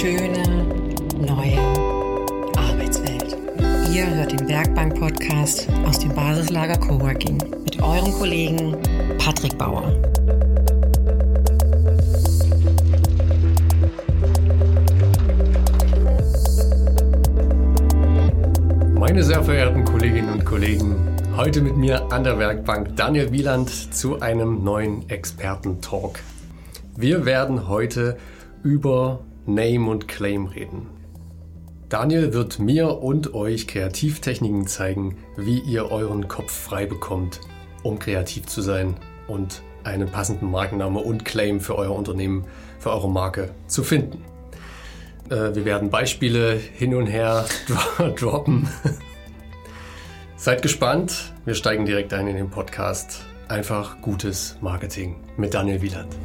schöne neue Arbeitswelt. Ihr hört den Werkbank-Podcast aus dem Basislager Coworking mit eurem Kollegen Patrick Bauer. Meine sehr verehrten Kolleginnen und Kollegen, heute mit mir an der Werkbank Daniel Wieland zu einem neuen Experten-Talk. Wir werden heute über Name und Claim reden. Daniel wird mir und euch Kreativtechniken zeigen, wie ihr euren Kopf frei bekommt, um kreativ zu sein und einen passenden Markenname und Claim für euer Unternehmen, für eure Marke zu finden. Äh, wir werden Beispiele hin und her droppen. Seid gespannt. Wir steigen direkt ein in den Podcast. Einfach gutes Marketing mit Daniel Wieland.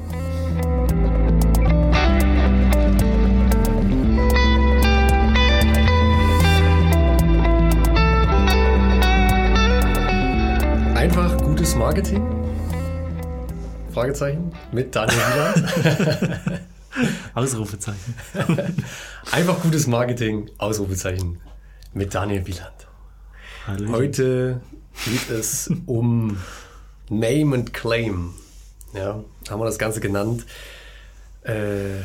Gutes Marketing? Fragezeichen mit Daniel Wieland. Ausrufezeichen. Einfach gutes Marketing, Ausrufezeichen mit Daniel Wieland. Hallo. Heute geht es um Name and Claim. Ja, haben wir das Ganze genannt. Äh,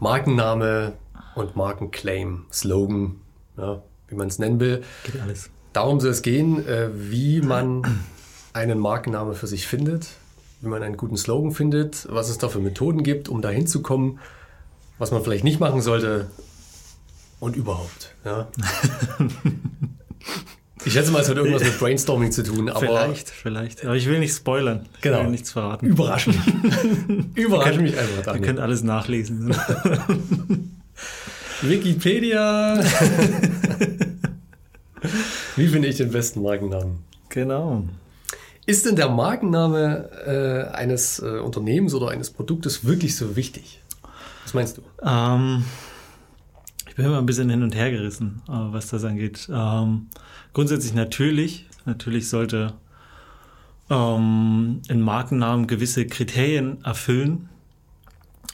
Markenname und Markenclaim, Slogan, ja, wie man es nennen will. Geht alles. Darum soll es gehen, äh, wie man einen Markenname für sich findet, wie man einen guten Slogan findet, was es da für Methoden gibt, um dahin zu kommen, was man vielleicht nicht machen sollte und überhaupt. Ja. Ich schätze mal, es hat irgendwas mit Brainstorming zu tun. Aber vielleicht, vielleicht. Aber ich will nicht spoilern. Ich genau. will nichts verraten. Überraschen. Überraschen mich einfach. Daniel. Ihr könnt alles nachlesen. Wikipedia. Wie finde ich den besten Markennamen? Genau. Ist denn der Markenname äh, eines äh, Unternehmens oder eines Produktes wirklich so wichtig? Was meinst du? Ähm, ich bin immer ein bisschen hin und her gerissen, äh, was das angeht. Ähm, grundsätzlich natürlich. Natürlich sollte ähm, ein Markennamen gewisse Kriterien erfüllen.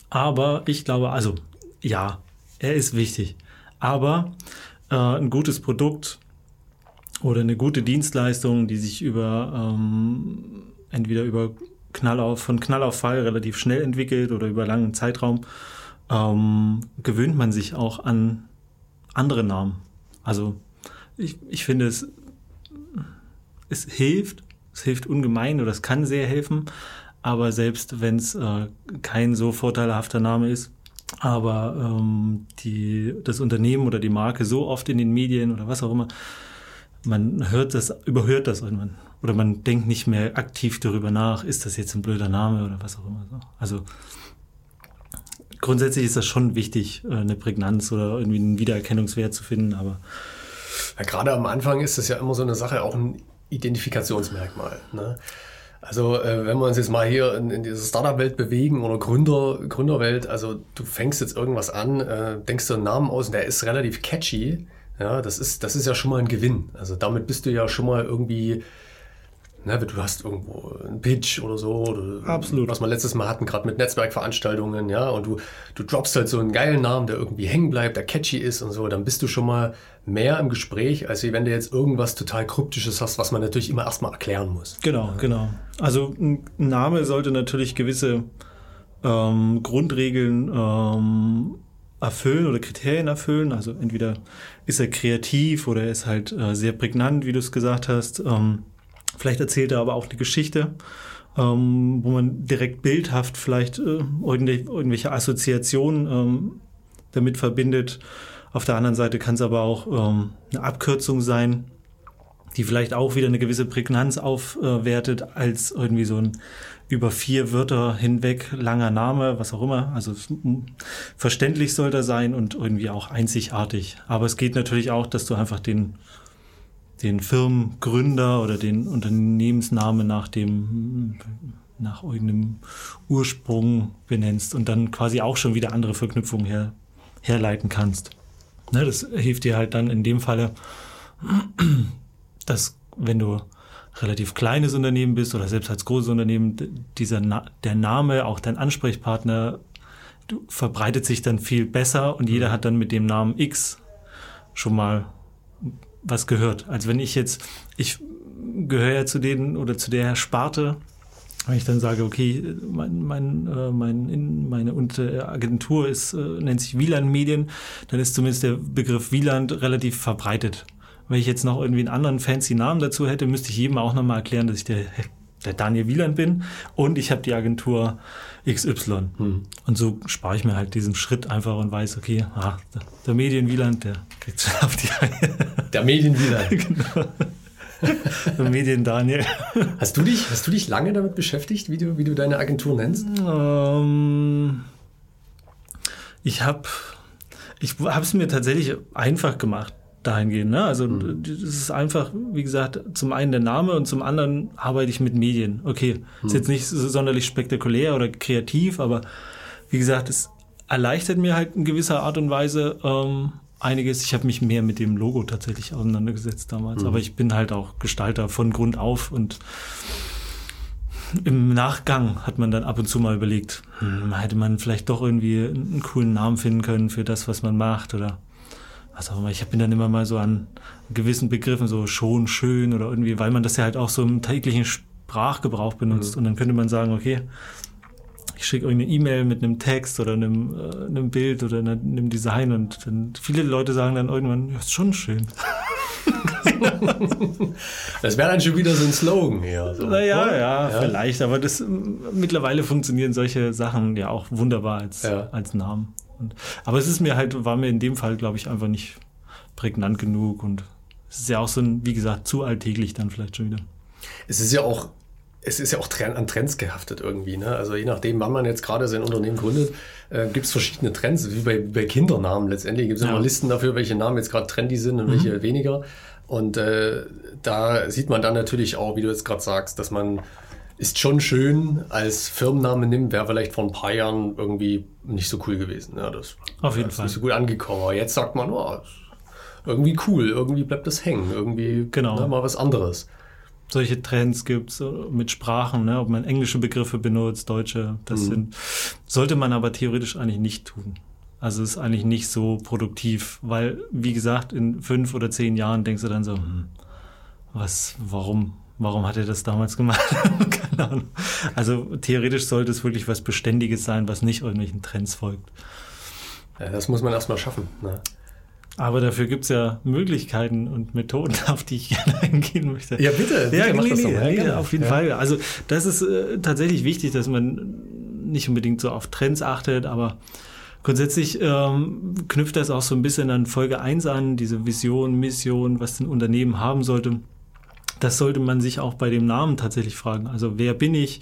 Aber ich glaube, also ja, er ist wichtig. Aber äh, ein gutes Produkt oder eine gute Dienstleistung, die sich über ähm, entweder über Knall auf, von Knall auf Fall relativ schnell entwickelt oder über langen Zeitraum, ähm, gewöhnt man sich auch an andere Namen. Also ich, ich finde es, es hilft, es hilft ungemein oder es kann sehr helfen, aber selbst wenn es äh, kein so vorteilhafter Name ist, aber ähm, die, das Unternehmen oder die Marke so oft in den Medien oder was auch immer man hört das, überhört das irgendwann. Oder man denkt nicht mehr aktiv darüber nach, ist das jetzt ein blöder Name oder was auch immer. Also grundsätzlich ist das schon wichtig, äh, eine Prägnanz oder irgendwie einen Wiedererkennungswert zu finden, aber ja, gerade am Anfang ist das ja immer so eine Sache, auch ein Identifikationsmerkmal. Ne? Also äh, wenn wir uns jetzt mal hier in, in diese Startup-Welt bewegen oder Gründer, Gründerwelt, also du fängst jetzt irgendwas an, äh, denkst du einen Namen aus und der ist relativ catchy, ja, das ist, das ist ja schon mal ein Gewinn. Also damit bist du ja schon mal irgendwie, ne, du hast irgendwo einen Pitch oder so, oder Absolut. was wir letztes Mal hatten, gerade mit Netzwerkveranstaltungen, ja, und du, du droppst halt so einen geilen Namen, der irgendwie hängen bleibt, der catchy ist und so, dann bist du schon mal mehr im Gespräch, als wenn du jetzt irgendwas total Kryptisches hast, was man natürlich immer erstmal erklären muss. Genau, ja. genau. Also ein Name sollte natürlich gewisse ähm, Grundregeln ähm, erfüllen oder Kriterien erfüllen. Also entweder ist er kreativ oder er ist halt äh, sehr prägnant, wie du es gesagt hast. Ähm, vielleicht erzählt er aber auch eine Geschichte, ähm, wo man direkt bildhaft vielleicht äh, irgendwelche Assoziationen ähm, damit verbindet. Auf der anderen Seite kann es aber auch ähm, eine Abkürzung sein, die vielleicht auch wieder eine gewisse Prägnanz aufwertet als irgendwie so ein über vier Wörter hinweg langer Name, was auch immer. Also verständlich soll er sein und irgendwie auch einzigartig. Aber es geht natürlich auch, dass du einfach den, den Firmengründer oder den Unternehmensnamen nach dem nach irgendeinem Ursprung benennst und dann quasi auch schon wieder andere Verknüpfungen her, herleiten kannst. Ne, das hilft dir halt dann in dem Falle, dass wenn du relativ kleines Unternehmen bist oder selbst als großes Unternehmen, dieser der Name, auch dein Ansprechpartner verbreitet sich dann viel besser und jeder hat dann mit dem Namen X schon mal was gehört. Also wenn ich jetzt, ich gehöre ja zu denen oder zu der Sparte, wenn ich dann sage, okay, mein, mein, äh, mein, in, meine Agentur ist, äh, nennt sich Wieland Medien, dann ist zumindest der Begriff Wieland relativ verbreitet. Wenn ich jetzt noch irgendwie einen anderen fancy Namen dazu hätte, müsste ich jedem auch nochmal erklären, dass ich der, der Daniel Wieland bin und ich habe die Agentur XY. Hm. Und so spare ich mir halt diesen Schritt einfach und weiß, okay, ah, der, der Medien Wieland, der kriegt schon auf die Reihe. Der Medien Wieland. genau. Medien Daniel. Hast du dich, hast du dich lange damit beschäftigt, wie du, wie du deine Agentur nennst? Ähm, ich habe ich habe es mir tatsächlich einfach gemacht dahingehend. Ne? Also mhm. das ist einfach, wie gesagt, zum einen der Name und zum anderen arbeite ich mit Medien. Okay, mhm. ist jetzt nicht sonderlich spektakulär oder kreativ, aber wie gesagt, es erleichtert mir halt in gewisser Art und Weise ähm, einiges. Ich habe mich mehr mit dem Logo tatsächlich auseinandergesetzt damals, mhm. aber ich bin halt auch Gestalter von Grund auf und im Nachgang hat man dann ab und zu mal überlegt, hm, hätte man vielleicht doch irgendwie einen coolen Namen finden können für das, was man macht oder was auch immer. Ich bin dann immer mal so an gewissen Begriffen so schon, schön oder irgendwie, weil man das ja halt auch so im täglichen Sprachgebrauch benutzt. Mhm. Und dann könnte man sagen, okay, ich schicke irgendeine E-Mail mit einem Text oder einem, äh, einem Bild oder einem Design und dann viele Leute sagen dann irgendwann, ja, ist schon schön. das wäre dann schon wieder so ein Slogan hier. So. Naja, ja, ja, vielleicht, aber das mittlerweile funktionieren solche Sachen ja auch wunderbar als, ja. als Namen. Und, aber es ist mir halt, war mir in dem Fall, glaube ich, einfach nicht prägnant genug und es ist ja auch so ein, wie gesagt, zu alltäglich dann vielleicht schon wieder. Es ist ja auch es ist ja auch an Trends gehaftet irgendwie. Ne? Also je nachdem, wann man jetzt gerade sein Unternehmen gründet, äh, gibt es verschiedene Trends, wie bei, bei Kindernamen letztendlich. Gibt es ja. immer Listen dafür, welche Namen jetzt gerade trendy sind und mhm. welche weniger. Und äh, da sieht man dann natürlich auch, wie du jetzt gerade sagst, dass man ist schon schön als Firmenname nimmt, wäre vielleicht vor ein paar Jahren irgendwie nicht so cool gewesen. Ja, das Auf jeden ist Fall. nicht so gut angekommen. Aber jetzt sagt man, oh, irgendwie cool, irgendwie bleibt das hängen, irgendwie genau. ne, mal was anderes solche Trends gibt mit Sprachen, ne, ob man englische Begriffe benutzt, deutsche, das mhm. sind, sollte man aber theoretisch eigentlich nicht tun. Also ist eigentlich nicht so produktiv, weil, wie gesagt, in fünf oder zehn Jahren denkst du dann so, hm, was, warum, warum hat er das damals gemacht? Keine Ahnung. Also theoretisch sollte es wirklich was Beständiges sein, was nicht irgendwelchen Trends folgt. Ja, das muss man erstmal schaffen. Ne? Aber dafür gibt es ja Möglichkeiten und Methoden, auf die ich gerne eingehen möchte. Ja, bitte. bitte ja, nee, nee, nee, auf jeden ja. Fall. Also das ist äh, tatsächlich wichtig, dass man nicht unbedingt so auf Trends achtet, aber grundsätzlich ähm, knüpft das auch so ein bisschen an Folge 1 an, diese Vision, Mission, was ein Unternehmen haben sollte. Das sollte man sich auch bei dem Namen tatsächlich fragen. Also wer bin ich?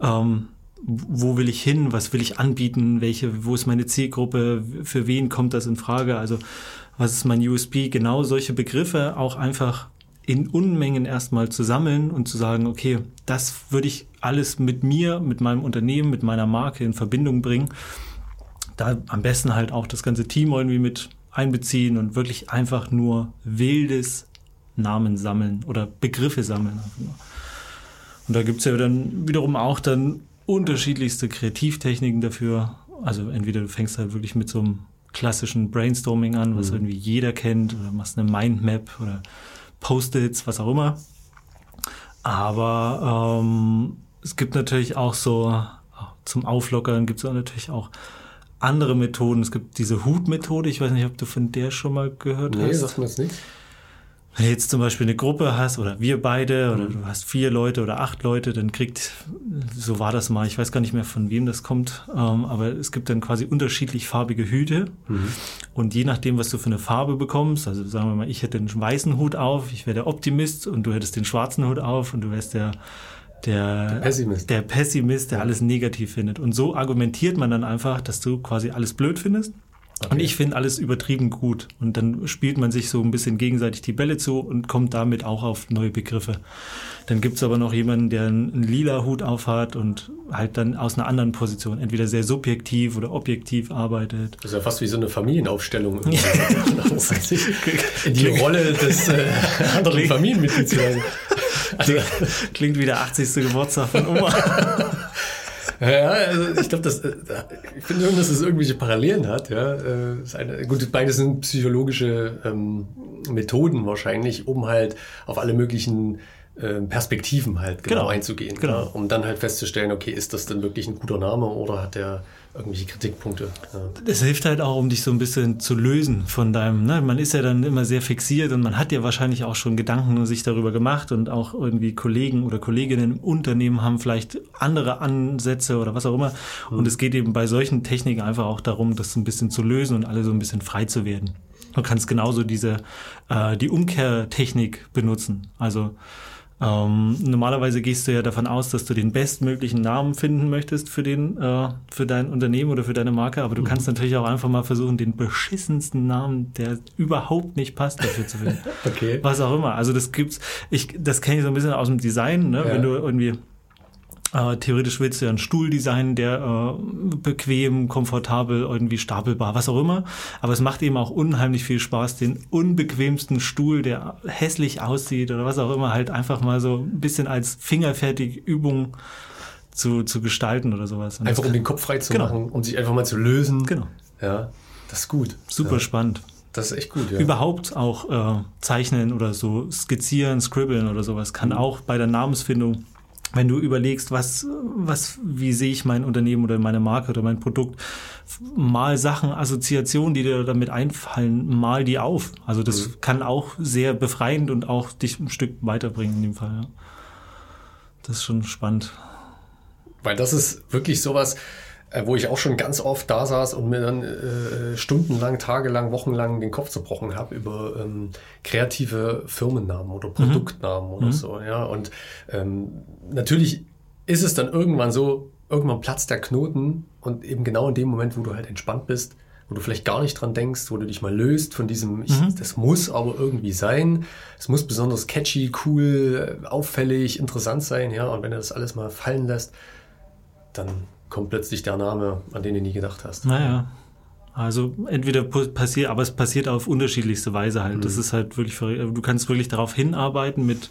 Ähm, wo will ich hin, was will ich anbieten, welche, wo ist meine Zielgruppe, für wen kommt das in Frage, also was ist mein USB, genau solche Begriffe auch einfach in Unmengen erstmal zu sammeln und zu sagen, okay, das würde ich alles mit mir, mit meinem Unternehmen, mit meiner Marke in Verbindung bringen. Da am besten halt auch das ganze Team irgendwie mit einbeziehen und wirklich einfach nur wildes Namen sammeln oder Begriffe sammeln. Und da gibt's ja dann wiederum auch dann unterschiedlichste Kreativtechniken dafür. Also entweder du fängst halt wirklich mit so einem klassischen Brainstorming an, was mhm. irgendwie jeder kennt, oder machst eine Mindmap oder Post-its, was auch immer. Aber ähm, es gibt natürlich auch so, zum Auflockern gibt es natürlich auch andere Methoden. Es gibt diese Hut-Methode, ich weiß nicht, ob du von der schon mal gehört nee, hast. Nee, sagt man es nicht. Wenn du jetzt zum Beispiel eine Gruppe hast oder wir beide oder mhm. du hast vier Leute oder acht Leute, dann kriegt, so war das mal, ich weiß gar nicht mehr von wem das kommt, ähm, aber es gibt dann quasi unterschiedlich farbige Hüte mhm. und je nachdem, was du für eine Farbe bekommst, also sagen wir mal, ich hätte einen weißen Hut auf, ich wäre der Optimist und du hättest den schwarzen Hut auf und du wärst der der, der Pessimist. der Pessimist, der alles negativ findet. Und so argumentiert man dann einfach, dass du quasi alles blöd findest Okay. Und ich finde alles übertrieben gut. Und dann spielt man sich so ein bisschen gegenseitig die Bälle zu und kommt damit auch auf neue Begriffe. Dann gibt's aber noch jemanden, der einen, lila Hut aufhat und halt dann aus einer anderen Position, entweder sehr subjektiv oder objektiv arbeitet. Das ist ja fast wie so eine Familienaufstellung. In die Rolle des äh, anderen Familienmitglieds. Also, klingt wie der 80. Geburtstag von Oma. Ja, also ich glaube, dass äh, ich finde schon, dass es irgendwelche Parallelen hat. Ja, äh, eine, gut, beides sind psychologische ähm, Methoden wahrscheinlich, um halt auf alle möglichen äh, Perspektiven halt genau, genau einzugehen, genau. Ja, um dann halt festzustellen, okay, ist das denn wirklich ein guter Name oder hat der irgendwelche Kritikpunkte. Ja. Das hilft halt auch, um dich so ein bisschen zu lösen von deinem, ne? man ist ja dann immer sehr fixiert und man hat ja wahrscheinlich auch schon Gedanken sich darüber gemacht und auch irgendwie Kollegen oder Kolleginnen im Unternehmen haben vielleicht andere Ansätze oder was auch immer. Mhm. Und es geht eben bei solchen Techniken einfach auch darum, das ein bisschen zu lösen und alle so ein bisschen frei zu werden. Du kannst genauso diese, äh, die Umkehrtechnik benutzen. Also ähm, normalerweise gehst du ja davon aus, dass du den bestmöglichen Namen finden möchtest für den, äh, für dein Unternehmen oder für deine Marke, aber du mhm. kannst natürlich auch einfach mal versuchen, den beschissensten Namen, der überhaupt nicht passt, dafür zu finden. okay. Was auch immer. Also das gibt's, ich, das kenne ich so ein bisschen aus dem Design, ne? Ja. Wenn du irgendwie äh, theoretisch willst du ja einen Stuhl designen, der äh, bequem, komfortabel, irgendwie stapelbar, was auch immer. Aber es macht eben auch unheimlich viel Spaß, den unbequemsten Stuhl, der hässlich aussieht oder was auch immer, halt einfach mal so ein bisschen als fingerfertig Übung zu, zu gestalten oder sowas. Und einfach um den Kopf frei zu genau. machen, um sich einfach mal zu lösen. Genau. Ja, das ist gut. Super ja. spannend. Das ist echt gut, ja. Überhaupt auch äh, zeichnen oder so skizzieren, scribbeln oder sowas kann mhm. auch bei der Namensfindung wenn du überlegst, was, was, wie sehe ich mein Unternehmen oder meine Marke oder mein Produkt, mal Sachen, Assoziationen, die dir damit einfallen, mal die auf. Also das mhm. kann auch sehr befreiend und auch dich ein Stück weiterbringen in dem Fall. Ja. Das ist schon spannend. Weil das ist wirklich sowas, wo ich auch schon ganz oft da saß und mir dann äh, stundenlang, tagelang, wochenlang den Kopf zerbrochen habe über ähm, kreative Firmennamen oder mhm. Produktnamen mhm. oder so. Ja, und ähm, natürlich ist es dann irgendwann so, irgendwann platzt der Knoten und eben genau in dem Moment, wo du halt entspannt bist, wo du vielleicht gar nicht dran denkst, wo du dich mal löst von diesem, ich, mhm. das muss aber irgendwie sein. Es muss besonders catchy, cool, auffällig, interessant sein, ja. Und wenn du das alles mal fallen lässt, dann kommt plötzlich der Name, an den du nie gedacht hast. Naja. Also entweder passiert, aber es passiert auf unterschiedlichste Weise halt. Mhm. Das ist halt wirklich, du kannst wirklich darauf hinarbeiten mit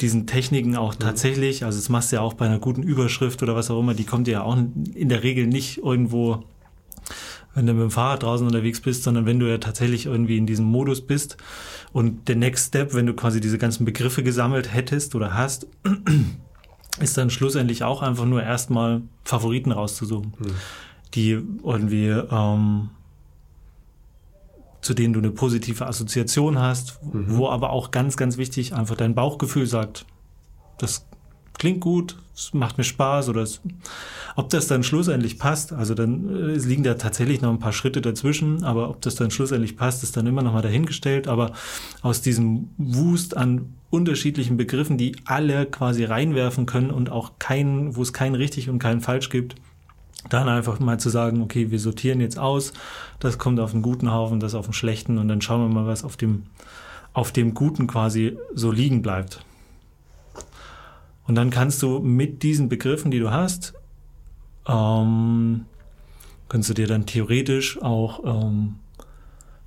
diesen Techniken auch mhm. tatsächlich. Also das machst du ja auch bei einer guten Überschrift oder was auch immer. Die kommt ja auch in der Regel nicht irgendwo, wenn du mit dem Fahrrad draußen unterwegs bist, sondern wenn du ja tatsächlich irgendwie in diesem Modus bist. Und der Next Step, wenn du quasi diese ganzen Begriffe gesammelt hättest oder hast, ist dann schlussendlich auch einfach nur erstmal Favoriten rauszusuchen, mhm. die irgendwie ähm, zu denen du eine positive Assoziation hast, mhm. wo aber auch ganz, ganz wichtig einfach dein Bauchgefühl sagt, das klingt gut, es macht mir Spaß oder es, ob das dann schlussendlich passt, also dann äh, liegen da tatsächlich noch ein paar Schritte dazwischen, aber ob das dann schlussendlich passt, ist dann immer noch mal dahingestellt, aber aus diesem Wust an unterschiedlichen Begriffen, die alle quasi reinwerfen können und auch keinen, wo es kein richtig und kein falsch gibt, dann einfach mal zu sagen, okay, wir sortieren jetzt aus, das kommt auf einen guten Haufen, das auf einen schlechten und dann schauen wir mal, was auf dem, auf dem Guten quasi so liegen bleibt. Und dann kannst du mit diesen Begriffen, die du hast, ähm, kannst du dir dann theoretisch auch ähm,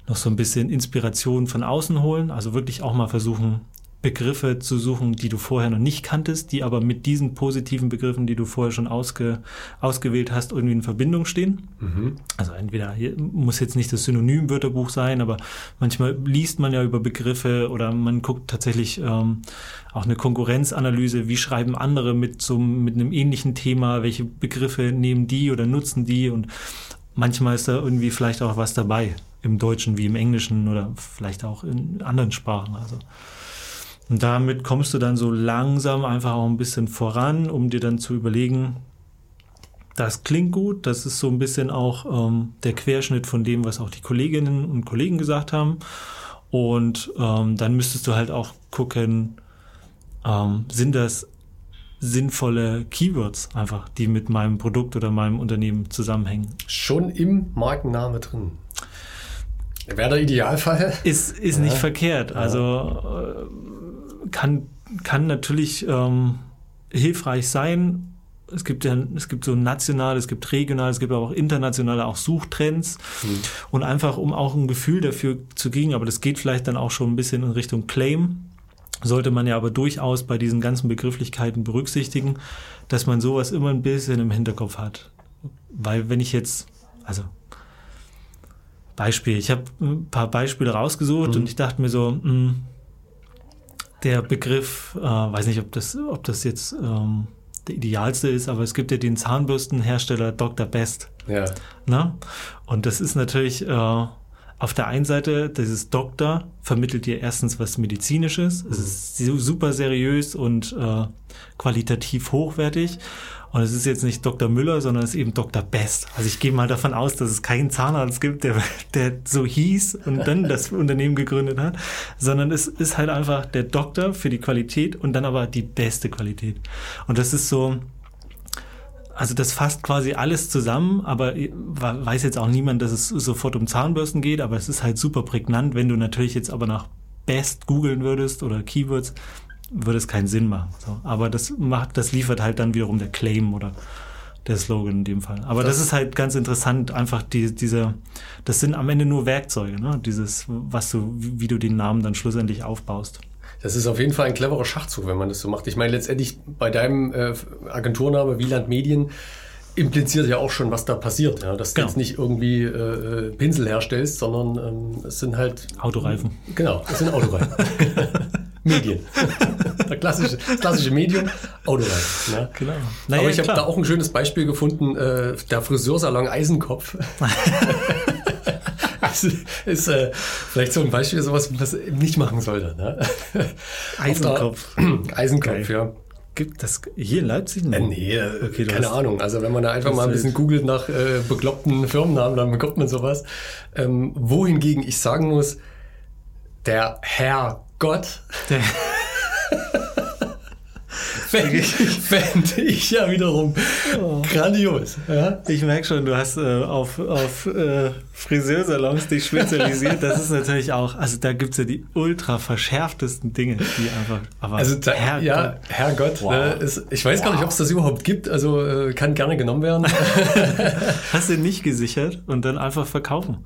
noch so ein bisschen Inspiration von außen holen, also wirklich auch mal versuchen, Begriffe zu suchen, die du vorher noch nicht kanntest, die aber mit diesen positiven Begriffen, die du vorher schon ausge, ausgewählt hast, irgendwie in Verbindung stehen. Mhm. Also entweder muss jetzt nicht das Synonymwörterbuch sein, aber manchmal liest man ja über Begriffe oder man guckt tatsächlich ähm, auch eine Konkurrenzanalyse, wie schreiben andere mit so mit einem ähnlichen Thema, welche Begriffe nehmen die oder nutzen die und manchmal ist da irgendwie vielleicht auch was dabei im Deutschen wie im Englischen oder vielleicht auch in anderen Sprachen. Also und damit kommst du dann so langsam einfach auch ein bisschen voran, um dir dann zu überlegen, das klingt gut, das ist so ein bisschen auch ähm, der Querschnitt von dem, was auch die Kolleginnen und Kollegen gesagt haben. Und ähm, dann müsstest du halt auch gucken, ähm, sind das sinnvolle Keywords einfach, die mit meinem Produkt oder meinem Unternehmen zusammenhängen. Schon im Markenname drin. Wäre der Idealfall? Ist, ist ja. nicht verkehrt. Also äh, kann, kann natürlich ähm, hilfreich sein. Es gibt ja, es gibt so national, es gibt regional, es gibt aber auch internationale auch Suchtrends mhm. und einfach um auch ein Gefühl dafür zu kriegen, aber das geht vielleicht dann auch schon ein bisschen in Richtung Claim, sollte man ja aber durchaus bei diesen ganzen Begrifflichkeiten berücksichtigen, dass man sowas immer ein bisschen im Hinterkopf hat. Weil wenn ich jetzt, also Beispiel, ich habe ein paar Beispiele rausgesucht mhm. und ich dachte mir so, mh, hm, der Begriff, äh, weiß nicht, ob das, ob das jetzt ähm, der idealste ist, aber es gibt ja den Zahnbürstenhersteller Dr. Best. Ja. Na? Und das ist natürlich äh, auf der einen Seite, dieses Doktor vermittelt dir erstens was Medizinisches. Es ist super seriös und äh, qualitativ hochwertig. Und es ist jetzt nicht Dr. Müller, sondern es ist eben Dr. Best. Also ich gehe mal davon aus, dass es keinen Zahnarzt gibt, der, der so hieß und dann das Unternehmen gegründet hat, sondern es ist halt einfach der Doktor für die Qualität und dann aber die beste Qualität. Und das ist so, also das fasst quasi alles zusammen, aber weiß jetzt auch niemand, dass es sofort um Zahnbürsten geht, aber es ist halt super prägnant, wenn du natürlich jetzt aber nach Best googeln würdest oder Keywords, würde es keinen Sinn machen. So. Aber das macht, das liefert halt dann wiederum der Claim oder der Slogan in dem Fall. Aber das, das ist halt ganz interessant, einfach die, diese, das sind am Ende nur Werkzeuge, ne? Dieses, was du, wie du den Namen dann schlussendlich aufbaust. Das ist auf jeden Fall ein cleverer Schachzug, wenn man das so macht. Ich meine, letztendlich bei deinem äh, Agenturname Wieland Medien impliziert ja auch schon, was da passiert. Ja? Dass genau. du jetzt nicht irgendwie äh, Pinsel herstellst, sondern ähm, es sind halt... Autoreifen. Genau, es sind Autoreifen. Medien. das klassische, das klassische Medium, Autoreifen. Ne? Genau. Naja, Aber ich habe da auch ein schönes Beispiel gefunden, äh, der Friseursalon Eisenkopf. ist, ist äh, vielleicht so ein Beispiel, sowas, was man nicht machen sollte. Ne? Eisenkopf. Eisenkopf, Geil. ja. Gibt das hier in Leipzig? Äh, nee, okay, keine Ahnung. Also wenn man da einfach mal ein bisschen googelt nach äh, bekloppten Firmennamen, dann bekommt man sowas. Ähm, wohingegen ich sagen muss, der Herr Gott. Der Fände ich ja wiederum oh. grandios. Ja? Ich merke schon, du hast äh, auf, auf äh, Friseursalons dich spezialisiert. Das ist natürlich auch, also da gibt es ja die ultra verschärftesten Dinge, die einfach. Aber also da, Herrgott. ja, Herrgott. Wow. Ne, ist, ich weiß wow. gar nicht, ob es das überhaupt gibt. Also äh, kann gerne genommen werden. hast du nicht gesichert und dann einfach verkaufen.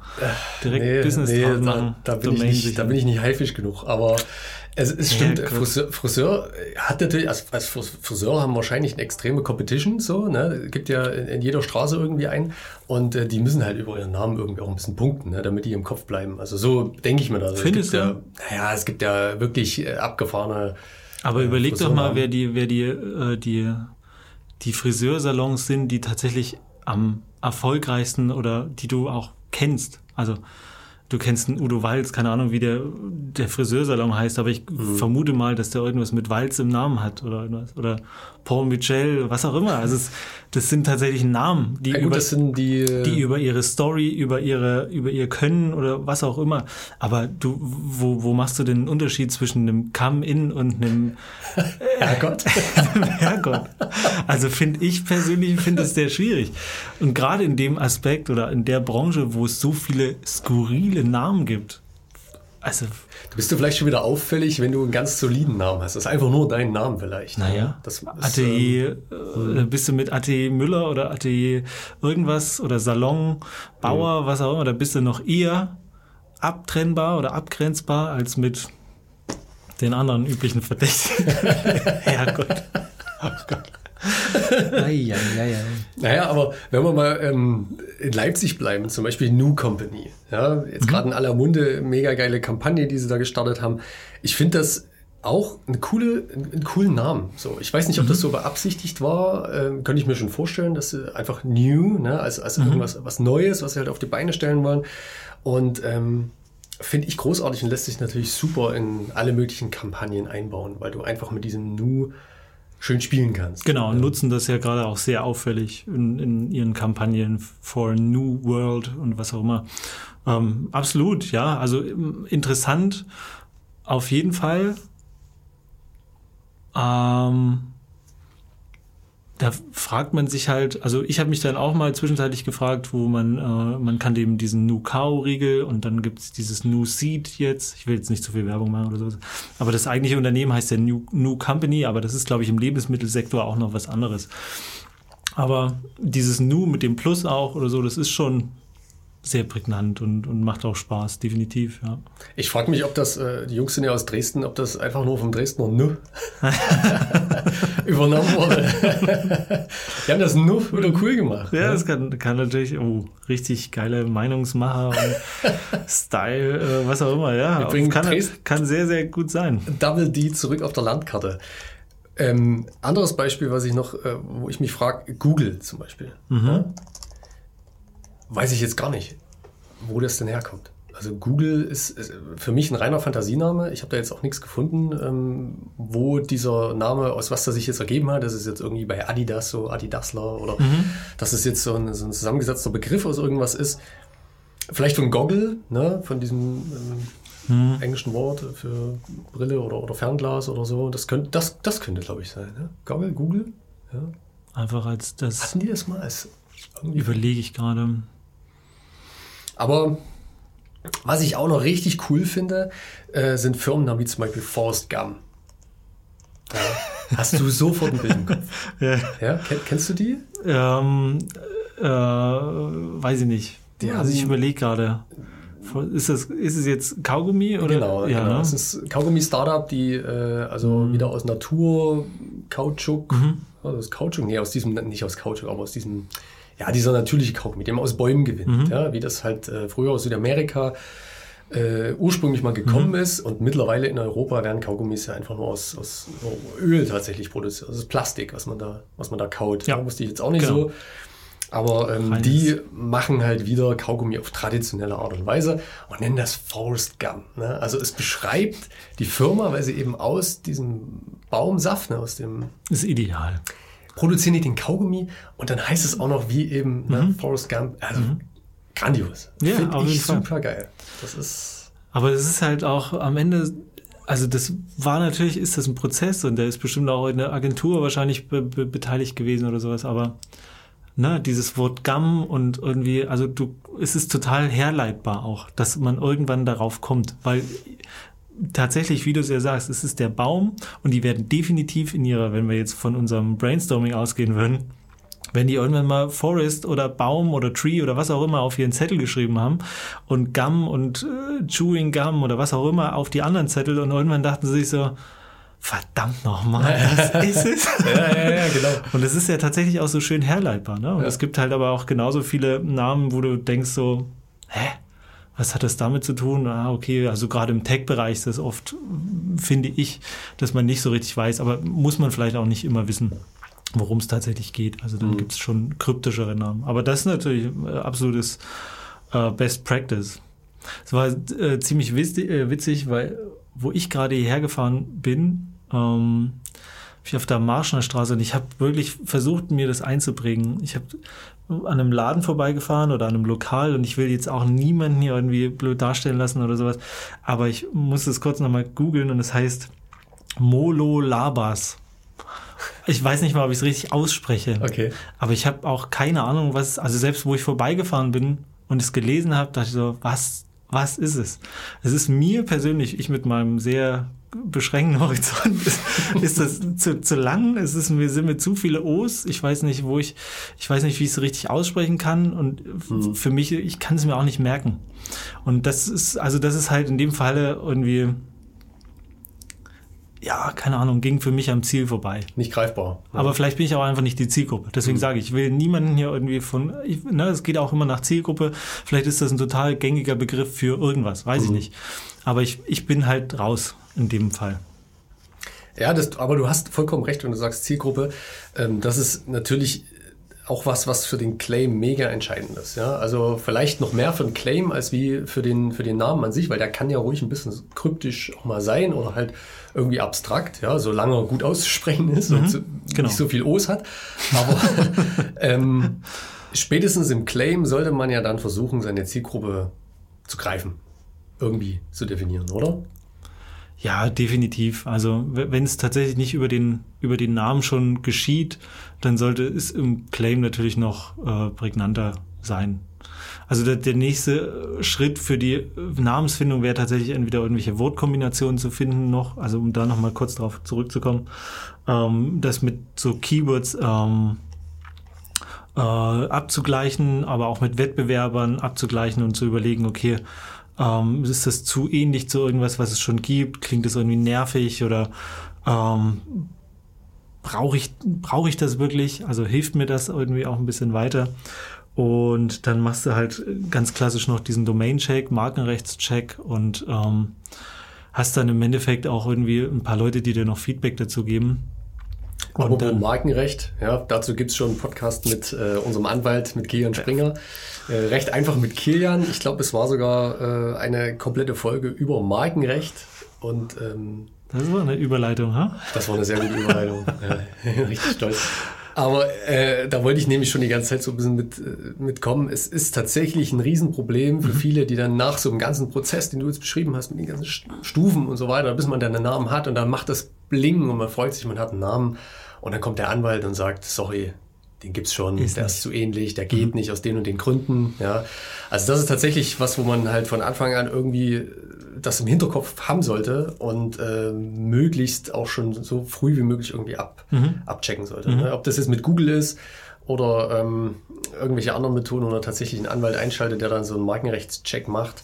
Direkt nee, Business nee, da, da, bin ich nicht, da bin ich nicht haifisch genug. Aber es, es stimmt, ja, Friseur, Friseur, hat natürlich, als, als Friseur haben wahrscheinlich eine extreme Competition, so, ne? Gibt ja in, in jeder Straße irgendwie einen und äh, die müssen halt über ihren Namen irgendwie auch ein bisschen punkten, ne? damit die im Kopf bleiben. Also so denke ich mir das. Findest du? Ja, naja, es gibt ja wirklich äh, abgefahrene. Aber äh, überleg doch mal, wer die, wer die, äh, die, die Friseursalons sind, die tatsächlich am erfolgreichsten oder die du auch kennst. Also du kennst einen Udo Walz, keine Ahnung, wie der, der Friseursalon heißt, aber ich mhm. vermute mal, dass der irgendwas mit Walz im Namen hat oder irgendwas. Oder Paul Michel, was auch immer. Also es, das sind tatsächlich Namen, die, ja, gut, über, die, die über ihre Story, über ihre, über ihr Können oder was auch immer. Aber du, wo, wo machst du den Unterschied zwischen einem Come-In und einem Herrgott? Herrgott. Also finde ich persönlich finde es sehr schwierig. Und gerade in dem Aspekt oder in der Branche, wo es so viele skurrile Namen gibt, also bist du vielleicht schon wieder auffällig, wenn du einen ganz soliden Namen hast. Das ist einfach nur dein Name vielleicht. Naja, das ist, Atelier, ähm, äh, bist du mit Atelier Müller oder Atelier irgendwas oder Salon, Bauer, mhm. was auch immer, da bist du noch eher abtrennbar oder abgrenzbar als mit den anderen üblichen Verdächtigen. Herrgott. Oh Gott. Ei, ei, ei, naja, aber wenn wir mal ähm, in Leipzig bleiben, zum Beispiel New Company, ja, jetzt mhm. gerade in aller Munde, mega geile Kampagne, die sie da gestartet haben. Ich finde das auch eine coole, einen coolen Namen. So, ich weiß nicht, ob mhm. das so beabsichtigt war. Ähm, könnte ich mir schon vorstellen, dass sie einfach New, ne, als, als mhm. irgendwas was Neues, was sie halt auf die Beine stellen wollen. Und ähm, finde ich großartig und lässt sich natürlich super in alle möglichen Kampagnen einbauen, weil du einfach mit diesem New schön spielen kannst. Genau, und nutzen das ja gerade auch sehr auffällig in, in ihren Kampagnen for a New World und was auch immer. Ähm, absolut, ja, also ähm, interessant auf jeden Fall. Ähm, da fragt man sich halt, also ich habe mich dann auch mal zwischenzeitlich gefragt, wo man, äh, man kann eben diesen New Cow-Riegel und dann gibt's dieses New Seed jetzt. Ich will jetzt nicht zu viel Werbung machen oder so. Aber das eigentliche Unternehmen heißt ja New, New Company, aber das ist, glaube ich, im Lebensmittelsektor auch noch was anderes. Aber dieses New mit dem Plus auch oder so, das ist schon sehr prägnant und, und macht auch Spaß, definitiv, ja. Ich frage mich, ob das, äh, die Jungs sind ja aus Dresden, ob das einfach nur vom Dresdner Nö übernommen wurde. die haben das Nö wieder cool gemacht. Ja, ne? das kann, kann natürlich, oh, richtig geile Meinungsmacher und Style, äh, was auch immer, ja. Kann, kann sehr, sehr gut sein. Double D zurück auf der Landkarte. Ähm, anderes Beispiel, was ich noch, äh, wo ich mich frage, Google zum Beispiel. Mhm. Ja? Weiß ich jetzt gar nicht, wo das denn herkommt. Also Google ist, ist für mich ein reiner Fantasiename. Ich habe da jetzt auch nichts gefunden, ähm, wo dieser Name, aus was der sich jetzt ergeben hat. Das ist jetzt irgendwie bei Adidas so Adidasler oder mhm. dass es jetzt so ein, so ein, zusammengesetzter Begriff aus irgendwas ist. Vielleicht von Goggle, ne, von diesem ähm, hm. englischen Wort für Brille oder, oder Fernglas oder so. Das könnte, das, das könnte glaube ich, sein. Ne? Google, Google. Ja. Einfach als das. Hatten die das mal als. Überlege ich gerade. Aber was ich auch noch richtig cool finde, äh, sind Firmennamen wie zum Beispiel Forrest Gum. Ja. Hast du sofort ein Bild im Kopf? ja. ja? Kennst du die? Ähm, äh, weiß ich nicht. Die also ich überlege gerade. Ist, das, ist es jetzt Kaugummi? Oder? Genau, ja, genau. Ne? Es ist Kaugummi-Startup, die äh, also mhm. wieder aus Natur, Kautschuk, mhm. also aus Kautschuk, nee, aus diesem, nicht aus Kautschuk, aber aus diesem, ja, dieser natürliche Kaugummi, den man aus Bäumen gewinnt, mhm. ja, wie das halt äh, früher aus Südamerika äh, ursprünglich mal gekommen mhm. ist und mittlerweile in Europa werden Kaugummis ja einfach nur aus, aus Öl tatsächlich produziert. Also das ist Plastik, was man da, was man da kaut. Ja. Da wusste ich jetzt auch nicht genau. so. Aber ähm, die machen halt wieder Kaugummi auf traditionelle Art und Weise und nennen das Forest Gum. Ne? Also es beschreibt die Firma, weil sie eben aus diesem Baumsaft, ne, aus dem... Das ist ideal. Produzieren die den Kaugummi und dann heißt es auch noch wie eben ne, mhm. ne, Forest Gump. Also mhm. grandios. Ja, Finde ich super geil. Das ist... Aber es ist halt auch am Ende also das war natürlich, ist das ein Prozess und der ist bestimmt auch in der Agentur wahrscheinlich be be beteiligt gewesen oder sowas, aber ne, dieses Wort Gum und irgendwie, also du, es ist total herleitbar auch, dass man irgendwann darauf kommt, weil tatsächlich, wie du es ja sagst, es ist der Baum und die werden definitiv in ihrer, wenn wir jetzt von unserem Brainstorming ausgehen würden, wenn die irgendwann mal Forest oder Baum oder Tree oder was auch immer auf ihren Zettel geschrieben haben und Gum und äh, Chewing Gum oder was auch immer auf die anderen Zettel und irgendwann dachten sie sich so, verdammt nochmal, das ist es. ja, ja, ja, genau. Und es ist ja tatsächlich auch so schön herleitbar. Ne? Und ja. es gibt halt aber auch genauso viele Namen, wo du denkst so, hä? Was hat das damit zu tun? Ah, okay, also gerade im Tech-Bereich ist das oft, finde ich, dass man nicht so richtig weiß, aber muss man vielleicht auch nicht immer wissen, worum es tatsächlich geht. Also dann mhm. gibt es schon kryptischere Namen. Aber das ist natürlich äh, absolutes äh, Best Practice. Es war äh, ziemlich witzig, äh, witzig, weil wo ich gerade hierher gefahren bin, ähm, ich auf der Marschner Straße und ich habe wirklich versucht, mir das einzubringen. Ich habe an einem Laden vorbeigefahren oder an einem Lokal und ich will jetzt auch niemanden hier irgendwie blöd darstellen lassen oder sowas. Aber ich muss es kurz nochmal googeln und es heißt Molo Labas. Ich weiß nicht mal, ob ich es richtig ausspreche. Okay. Aber ich habe auch keine Ahnung, was, also selbst wo ich vorbeigefahren bin und es gelesen habe, dachte ich so, was was ist es? Es ist mir persönlich, ich mit meinem sehr beschränkten Horizont, ist, ist das zu, zu lang? Es ist mir, sind mir zu viele O's. Ich weiß nicht, wo ich, ich weiß nicht, wie ich es richtig aussprechen kann. Und mhm. für mich, ich kann es mir auch nicht merken. Und das ist, also das ist halt in dem Falle irgendwie, ja, keine Ahnung, ging für mich am Ziel vorbei. Nicht greifbar. Ja. Aber vielleicht bin ich auch einfach nicht die Zielgruppe. Deswegen mhm. sage ich, ich will niemanden hier irgendwie von, ich, ne, es geht auch immer nach Zielgruppe. Vielleicht ist das ein total gängiger Begriff für irgendwas, weiß mhm. ich nicht. Aber ich, ich bin halt raus in dem Fall. Ja, das, aber du hast vollkommen recht, wenn du sagst Zielgruppe. Ähm, das ist natürlich auch was, was für den Claim mega entscheidend ist. Ja? Also vielleicht noch mehr für den Claim als wie für den, für den Namen an sich, weil der kann ja ruhig ein bisschen kryptisch auch mal sein oder halt irgendwie abstrakt, ja, solange er gut auszusprechen ist mhm, und so, genau. nicht so viel O's hat. Aber ähm, spätestens im Claim sollte man ja dann versuchen, seine Zielgruppe zu greifen, irgendwie zu definieren, oder? Ja, definitiv. Also wenn es tatsächlich nicht über den, über den Namen schon geschieht, dann sollte es im Claim natürlich noch äh, prägnanter sein. Also der, der nächste Schritt für die Namensfindung wäre tatsächlich entweder irgendwelche Wortkombinationen zu finden noch, also um da nochmal kurz drauf zurückzukommen, ähm, das mit so Keywords ähm, äh, abzugleichen, aber auch mit Wettbewerbern abzugleichen und zu überlegen, okay, ähm, ist das zu ähnlich zu irgendwas, was es schon gibt? Klingt das irgendwie nervig oder ähm, brauche ich, brauche ich das wirklich? Also hilft mir das irgendwie auch ein bisschen weiter? Und dann machst du halt ganz klassisch noch diesen Domain-Check, Markenrechtscheck und ähm, hast dann im Endeffekt auch irgendwie ein paar Leute, die dir noch Feedback dazu geben. Aber wo Markenrecht, ja, dazu gibt's schon einen Podcast mit äh, unserem Anwalt, mit Kilian Springer. Äh, recht einfach mit Kilian. Ich glaube, es war sogar äh, eine komplette Folge über Markenrecht. Und ähm, das war eine Überleitung, ha? Das war eine sehr gute Überleitung. ja, richtig stolz. Aber äh, da wollte ich nämlich schon die ganze Zeit so ein bisschen mit, äh, mitkommen. Es ist tatsächlich ein Riesenproblem für mhm. viele, die dann nach so einem ganzen Prozess, den du jetzt beschrieben hast, mit den ganzen Stufen und so weiter, bis man dann einen Namen hat und dann macht das Bling und man freut sich, man hat einen Namen. Und dann kommt der Anwalt und sagt, sorry, den gibt's schon, ist der nicht. ist zu ähnlich, der geht mhm. nicht aus den und den Gründen. Ja, also das ist tatsächlich was, wo man halt von Anfang an irgendwie das im Hinterkopf haben sollte und äh, möglichst auch schon so früh wie möglich irgendwie ab, mhm. abchecken sollte. Mhm. Ne? Ob das jetzt mit Google ist oder ähm, irgendwelche anderen Methoden oder tatsächlich einen Anwalt einschaltet, der dann so einen Markenrechtscheck macht,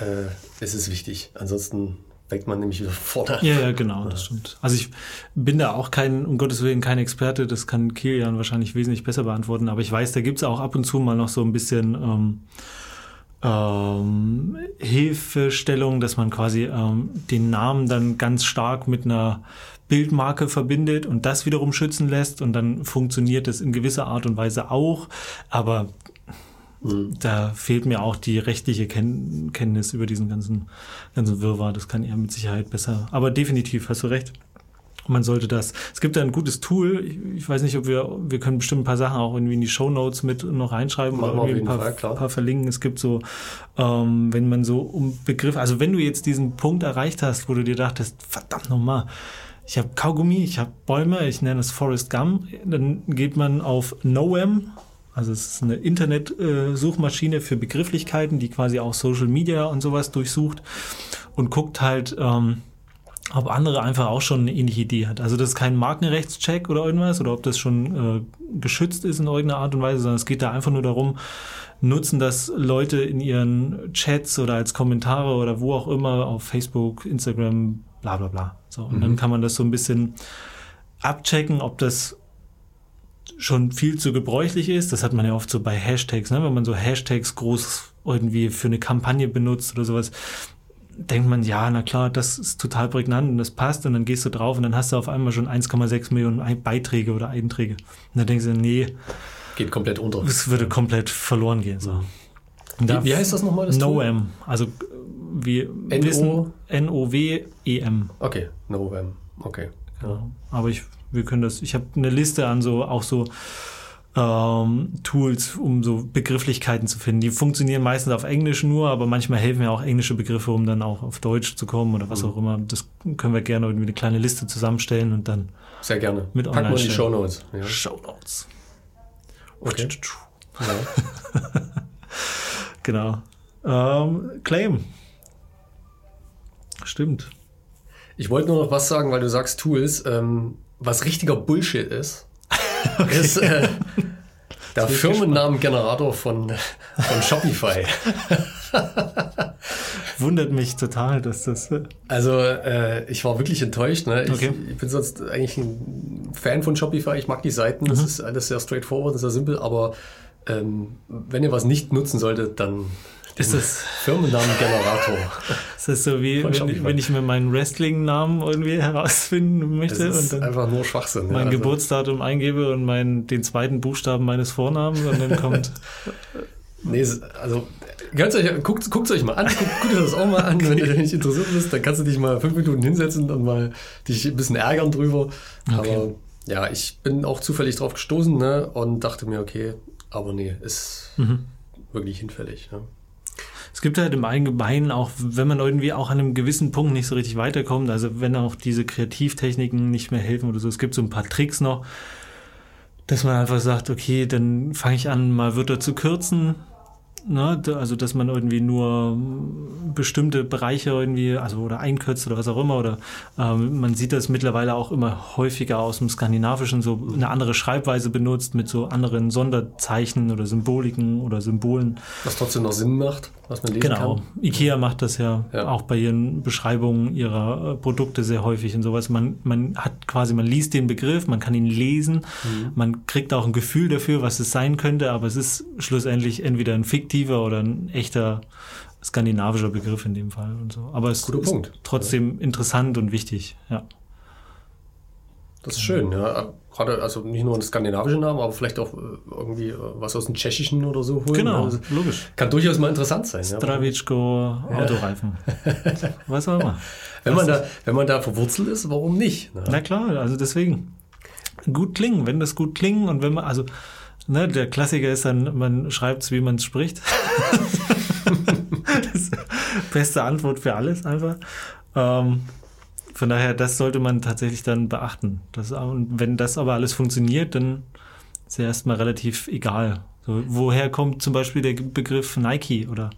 äh, ist es wichtig. Ansonsten fängt man nämlich wieder vorne Ja, ja, genau, das stimmt. Also ich bin da auch kein, um Gottes Willen, kein Experte, das kann Kilian wahrscheinlich wesentlich besser beantworten, aber ich weiß, da gibt's auch ab und zu mal noch so ein bisschen ähm, ähm, Hilfestellung, dass man quasi ähm, den Namen dann ganz stark mit einer Bildmarke verbindet und das wiederum schützen lässt. Und dann funktioniert es in gewisser Art und Weise auch, aber mhm. da fehlt mir auch die rechtliche Ken Kenntnis über diesen ganzen, ganzen Wirrwarr. Das kann er mit Sicherheit besser. Aber definitiv, hast du recht man sollte das. Es gibt da ein gutes Tool. Ich, ich, weiß nicht, ob wir, wir können bestimmt ein paar Sachen auch irgendwie in die Show Notes mit noch reinschreiben Machen oder irgendwie ein paar, Fall, paar verlinken. Es gibt so, ähm, wenn man so um Begriff, also wenn du jetzt diesen Punkt erreicht hast, wo du dir dachtest, verdammt nochmal, ich habe Kaugummi, ich habe Bäume, ich nenne es Forest Gum, dann geht man auf Noem, also es ist eine Internet-Suchmaschine für Begrifflichkeiten, die quasi auch Social Media und sowas durchsucht und guckt halt, ähm, ob andere einfach auch schon eine ähnliche Idee hat. Also das ist kein Markenrechtscheck oder irgendwas oder ob das schon äh, geschützt ist in irgendeiner Art und Weise, sondern es geht da einfach nur darum, nutzen das Leute in ihren Chats oder als Kommentare oder wo auch immer auf Facebook, Instagram, bla bla bla. So, und mhm. dann kann man das so ein bisschen abchecken, ob das schon viel zu gebräuchlich ist. Das hat man ja oft so bei Hashtags, ne? wenn man so Hashtags groß irgendwie für eine Kampagne benutzt oder sowas denkt man, ja, na klar, das ist total prägnant und das passt und dann gehst du drauf und dann hast du auf einmal schon 1,6 Millionen Beiträge oder Einträge. Und dann denkst du, nee. Geht komplett unter. Es würde komplett verloren gehen. So. Wie, wie, heißt das nochmal? Das NoM. Also wie N-O-W-E-M. Okay, NoM. Okay. Genau. Aber ich, wir können das, ich habe eine Liste an so, auch so ähm, Tools, um so Begrifflichkeiten zu finden. Die funktionieren meistens auf Englisch nur, aber manchmal helfen ja auch englische Begriffe, um dann auch auf Deutsch zu kommen oder was mhm. auch immer. Das können wir gerne irgendwie eine kleine Liste zusammenstellen und dann sehr gerne mit Packen wir in die Show Notes. Ja. Show Notes. Okay. Ja. genau. Ähm, Claim. Stimmt. Ich wollte nur noch was sagen, weil du sagst Tools. Ähm, was richtiger Bullshit ist, okay. ist äh, der Firmennamengenerator von, von Shopify. Wundert mich total, dass das. Äh, also, äh, ich war wirklich enttäuscht. Ne? Ich, okay. ich, bin sonst eigentlich ein Fan von Shopify. Ich mag die Seiten. Das mhm. ist alles sehr straightforward, sehr simpel. Aber ähm, wenn ihr was nicht nutzen solltet, dann ist das Firmennamengenerator? Ist das so wie, wenn, wenn, ich mir meinen Wrestling-Namen irgendwie herausfinden möchte das ist und dann einfach nur Schwachsinn. mein ja, also Geburtsdatum eingebe und mein, den zweiten Buchstaben meines Vornamens und dann kommt. nee, also ganz euch, guckt, guckt euch mal an, guckt, guckt euch das auch mal an, okay. wenn du nicht interessiert bist, dann kannst du dich mal fünf Minuten hinsetzen und mal dich ein bisschen ärgern drüber. Okay. Aber ja, ich bin auch zufällig drauf gestoßen ne, und dachte mir, okay, aber nee, ist mhm. wirklich hinfällig. Ja. Es gibt halt im Allgemeinen auch, wenn man irgendwie auch an einem gewissen Punkt nicht so richtig weiterkommt, also wenn auch diese Kreativtechniken nicht mehr helfen oder so, es gibt so ein paar Tricks noch, dass man einfach sagt, okay, dann fange ich an, mal Wörter zu kürzen ne, also dass man irgendwie nur bestimmte Bereiche irgendwie, also oder einkürzt oder was auch immer, oder ähm, man sieht das mittlerweile auch immer häufiger aus dem Skandinavischen, so eine andere Schreibweise benutzt mit so anderen Sonderzeichen oder Symboliken oder Symbolen. Was trotzdem noch Sinn macht, was man lesen genau. kann. Ikea macht das ja, Ja. auch bei ihren Beschreibungen ihrer äh, Produkte sehr häufig und sowas. Man, man hat quasi, man liest den Begriff, man kann ihn lesen, Mhm. man kriegt auch ein Gefühl dafür, was es sein könnte, aber es ist schlussendlich entweder ein fiktiver oder ein echter skandinavischer Begriff in dem Fall und so. Aber es Guter ist Punkt. trotzdem interessant und wichtig, ja. Das ist schön, ja. Gerade, also nicht nur einen skandinavischen Namen, aber vielleicht auch äh, irgendwie äh, was aus dem Tschechischen oder so holen. Genau, Also, logisch. kann durchaus mal interessant sein. Ja. Stravitschko, Autoreifen. Was auch immer. Wenn man, da, wenn man da verwurzelt ist, warum nicht? Ne? Na klar, also deswegen. Gut klingen, wenn das gut klingen und wenn man, also, ne, der Klassiker ist dann, man schreibt es, wie man es spricht. das ist beste Antwort für alles einfach. Ähm, von daher, das sollte man tatsächlich dann beachten. Das, und wenn das aber alles funktioniert, dann ist ja erstmal relativ egal. So, woher kommt zum Beispiel der Begriff Nike oder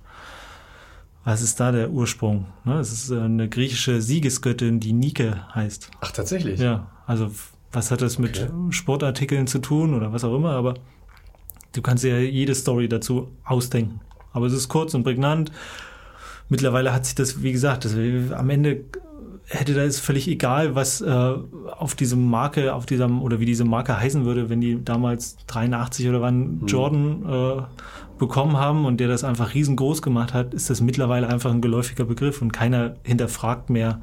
was ist da der Ursprung? Ne, es ist äh, eine griechische Siegesgöttin, die Nike heißt. Ach, tatsächlich? Ja, also was hat das mit Okay. Sportartikeln zu tun oder was auch immer, aber du kannst ja jede Story dazu ausdenken. Aber es ist kurz und prägnant. Mittlerweile hat sich das, wie gesagt, das, am Ende hätte da ist völlig egal, was äh, auf diese Marke, auf diesem oder wie diese Marke heißen würde, wenn die damals 83 oder wann Jordan äh, bekommen haben und der das einfach riesengroß gemacht hat, ist das mittlerweile einfach ein geläufiger Begriff und keiner hinterfragt mehr,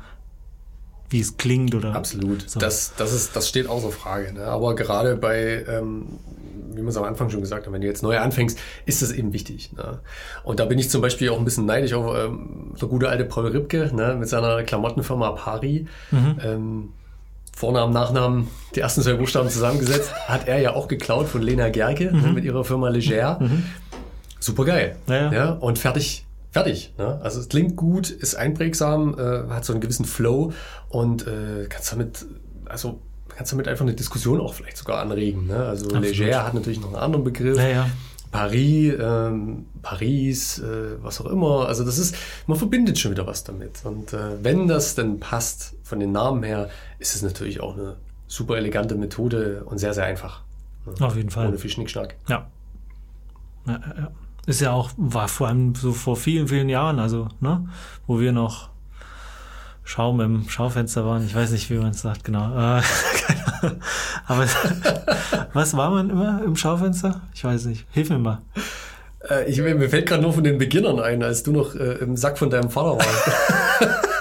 wie es klingt oder Absolut. So. Das, das, ist, das steht außer Frage. Ne? Aber gerade bei, ähm, wie man es am Anfang schon gesagt hat, wenn du jetzt neu anfängst, ist das eben wichtig. Ne? Und da bin ich zum Beispiel auch ein bisschen neidisch auf ähm, der gute alte Paul Ripke ne? mit seiner Klamottenfirma Pari. Ähm, Vornamen, Nachnamen, die ersten zwei Buchstaben zusammengesetzt, hat er ja auch geklaut von Lena Gerke ne? mit ihrer Firma Leger. Super geil. Ja, ja. und fertig. Fertig. Ne? Also es klingt gut, ist einprägsam, äh, hat so einen gewissen Flow und äh, kannst damit, also kannst damit einfach eine Diskussion auch vielleicht sogar anregen. Ne? Also Absolut. Leger hat natürlich noch einen anderen Begriff. Ja, ja. Paris, ähm, Paris, äh, was auch immer. Also das ist, man verbindet schon wieder was damit. Und äh, wenn das dann passt von den Namen her, ist es natürlich auch eine super elegante Methode und sehr, sehr einfach. Ne? Auf jeden Fall. Ohne viel Schnickschnack. Ja. ja, ja, ja. Ist ja auch, war vor allem so vor vielen, vielen Jahren, also, ne, wo wir noch Schaum im Schaufenster waren. Ich weiß nicht, wie man es sagt, genau. Äh, Ahnung. Aber was war man immer im Schaufenster? Ich weiß nicht. Hilf mir mal. Äh, ich, mir fällt gerade nur von den Beginnern ein, als du noch äh, im Sack von deinem Vater warst.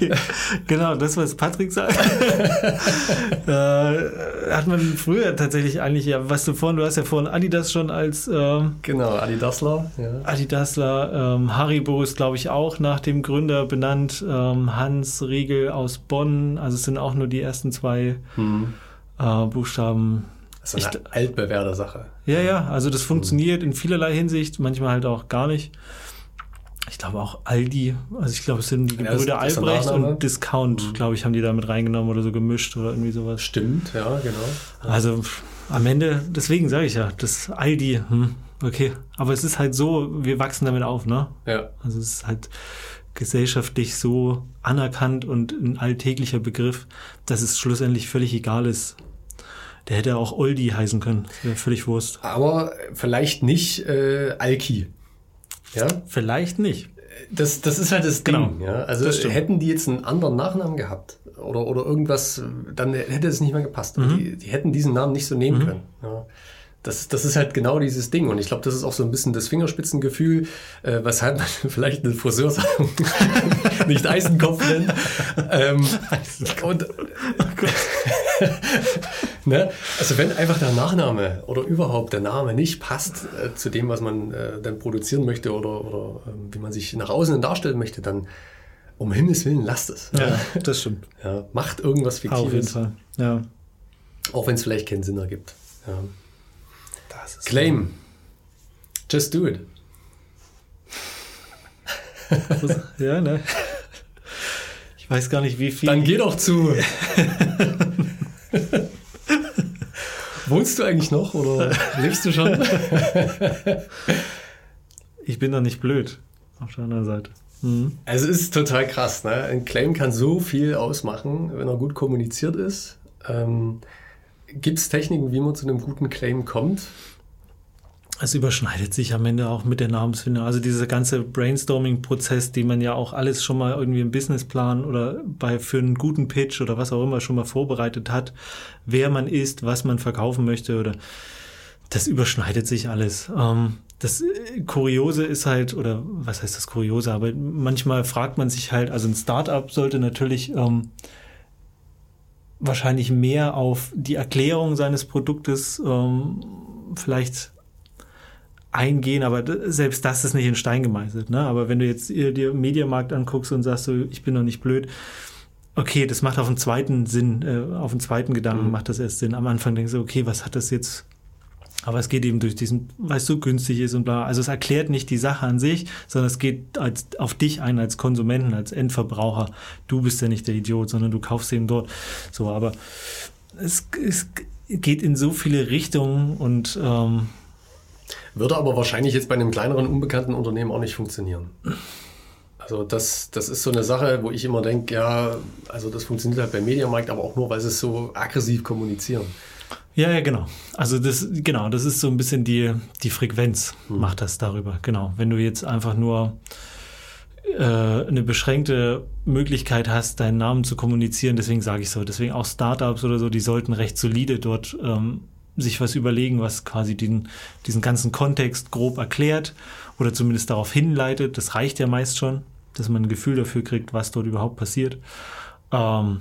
Genau, das, was Patrick sagt. äh, hat man früher tatsächlich eigentlich, ja, was du vorhin, du hast ja vorhin Adidas schon als ähm, genau, Adidasler. Ja. Adidasler, ähm, Haribo ist, glaube ich, auch nach dem Gründer benannt. Ähm, Hans Riegel aus Bonn. Also es sind auch nur die ersten zwei Hm. äh, Buchstaben. Das ist eine altbewährte Sache. Ja, ja, also das funktioniert in vielerlei Hinsicht, manchmal halt auch gar nicht. Ich glaube auch Aldi, also ich glaube, es sind die Ja, Gebrüder der Albrecht und Discount, glaube ich, haben die da mit reingenommen oder so gemischt oder irgendwie sowas. Stimmt, ja, genau. Also am Ende, deswegen sage ich ja, das Aldi, hm, okay. Aber es ist halt so, wir wachsen damit auf, ne? Ja, Also es ist halt gesellschaftlich so anerkannt und ein alltäglicher Begriff, dass es schlussendlich völlig egal ist. Der hätte auch Oldi heißen können. Das wäre völlig Wurst. aber vielleicht nicht äh, Alki. Ja, Vielleicht nicht. das, das ist halt das Ding. Genau. Ja? Also hätten die jetzt einen anderen Nachnamen gehabt oder, oder irgendwas, dann hätte es nicht mehr gepasst. Mhm. Die, die hätten diesen Namen nicht so nehmen können. Ja. Das, das ist halt genau dieses Ding. Und ich glaube, das ist auch so ein bisschen das Fingerspitzengefühl, äh, weshalb man vielleicht eine Friseursalon nicht Eisenkopf nennt. Ähm, und, ne? Also wenn einfach der Nachname oder überhaupt der Name nicht passt äh, zu dem, was man äh, dann produzieren möchte oder, oder ähm, wie man sich nach außen darstellen möchte, dann um Himmels Willen lasst es. Ja, das stimmt. Ja, macht irgendwas Auf jeden Fiktives, Fall. Ja. auch wenn es vielleicht keinen Sinn ergibt. Ja. Claim. Just do it. Ja, ne? Ich weiß gar nicht, wie viel. Dann geh doch zu Wohnst du eigentlich noch oder lebst du schon? ich bin doch nicht blöd. Auf der anderen Seite. Mhm. Also es ist total krass. Ne? Ein Claim kann so viel ausmachen, wenn er gut kommuniziert ist. Ähm, Gibt es Techniken, wie man zu einem guten Claim kommt? Es überschneidet sich am Ende auch mit der Namensfindung. Also dieser ganze Brainstorming-Prozess, den man ja auch alles schon mal irgendwie im Businessplan oder bei für einen guten Pitch oder was auch immer schon mal vorbereitet hat, wer man ist, was man verkaufen möchte oder das überschneidet sich alles. Ähm, das äh, Kuriose ist halt, oder was heißt das Kuriose, aber manchmal fragt man sich halt, also ein Startup sollte natürlich ähm, wahrscheinlich mehr auf die Erklärung seines Produktes ähm, vielleicht eingehen, aber selbst das ist nicht in Stein gemeißelt. Ne? Aber wenn du jetzt dir Mediamarkt anguckst und sagst, so, ich bin noch nicht blöd, okay, das macht auf den zweiten Sinn, äh, auf den zweiten Gedanken mhm. macht das erst Sinn. Am Anfang denkst du, okay, was hat das jetzt aber es geht eben durch diesen, weil es so günstig ist und bla. Also es erklärt nicht die Sache an sich, sondern es geht als, auf dich ein als Konsumenten, als Endverbraucher. Du bist ja nicht der Idiot, sondern du kaufst eben dort. So, aber es, es geht in so viele Richtungen und ähm, würde aber wahrscheinlich jetzt bei einem kleineren, unbekannten Unternehmen auch nicht funktionieren. Also das, das ist so eine Sache, wo ich immer denke, ja, also das funktioniert halt beim Mediamarkt, aber auch nur, weil sie es so aggressiv kommunizieren. Ja, ja, genau. Also das, genau, das ist so ein bisschen die, die Frequenz hm. macht das darüber. Genau. Wenn du jetzt einfach nur äh, eine beschränkte Möglichkeit hast, deinen Namen zu kommunizieren, deswegen sage ich so, deswegen auch Startups oder so, die sollten recht solide dort ähm, sich was überlegen, was quasi den, diesen ganzen Kontext grob erklärt oder zumindest darauf hinleitet. Das reicht ja meist schon, dass man ein Gefühl dafür kriegt, was dort überhaupt passiert. Ähm,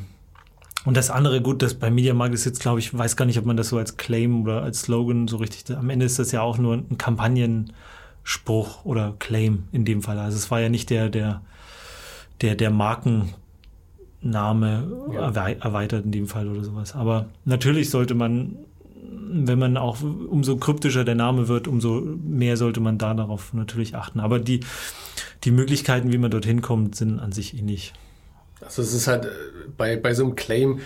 und das andere, gut, das bei Mediamarkt ist jetzt, glaube ich, weiß gar nicht, ob man das so als Claim oder als Slogan so richtig, am Ende ist das ja auch nur ein Kampagnenspruch oder Claim in dem Fall. Also es war ja nicht der, der, der, der Markenname ja. erweitert in dem Fall oder sowas. Aber natürlich sollte man, wenn man auch, umso kryptischer der Name wird, umso mehr sollte man da darauf natürlich achten. Aber die, die Möglichkeiten, wie man dorthin kommt, sind an sich ähnlich. Also es ist halt äh, bei, bei so einem Claim,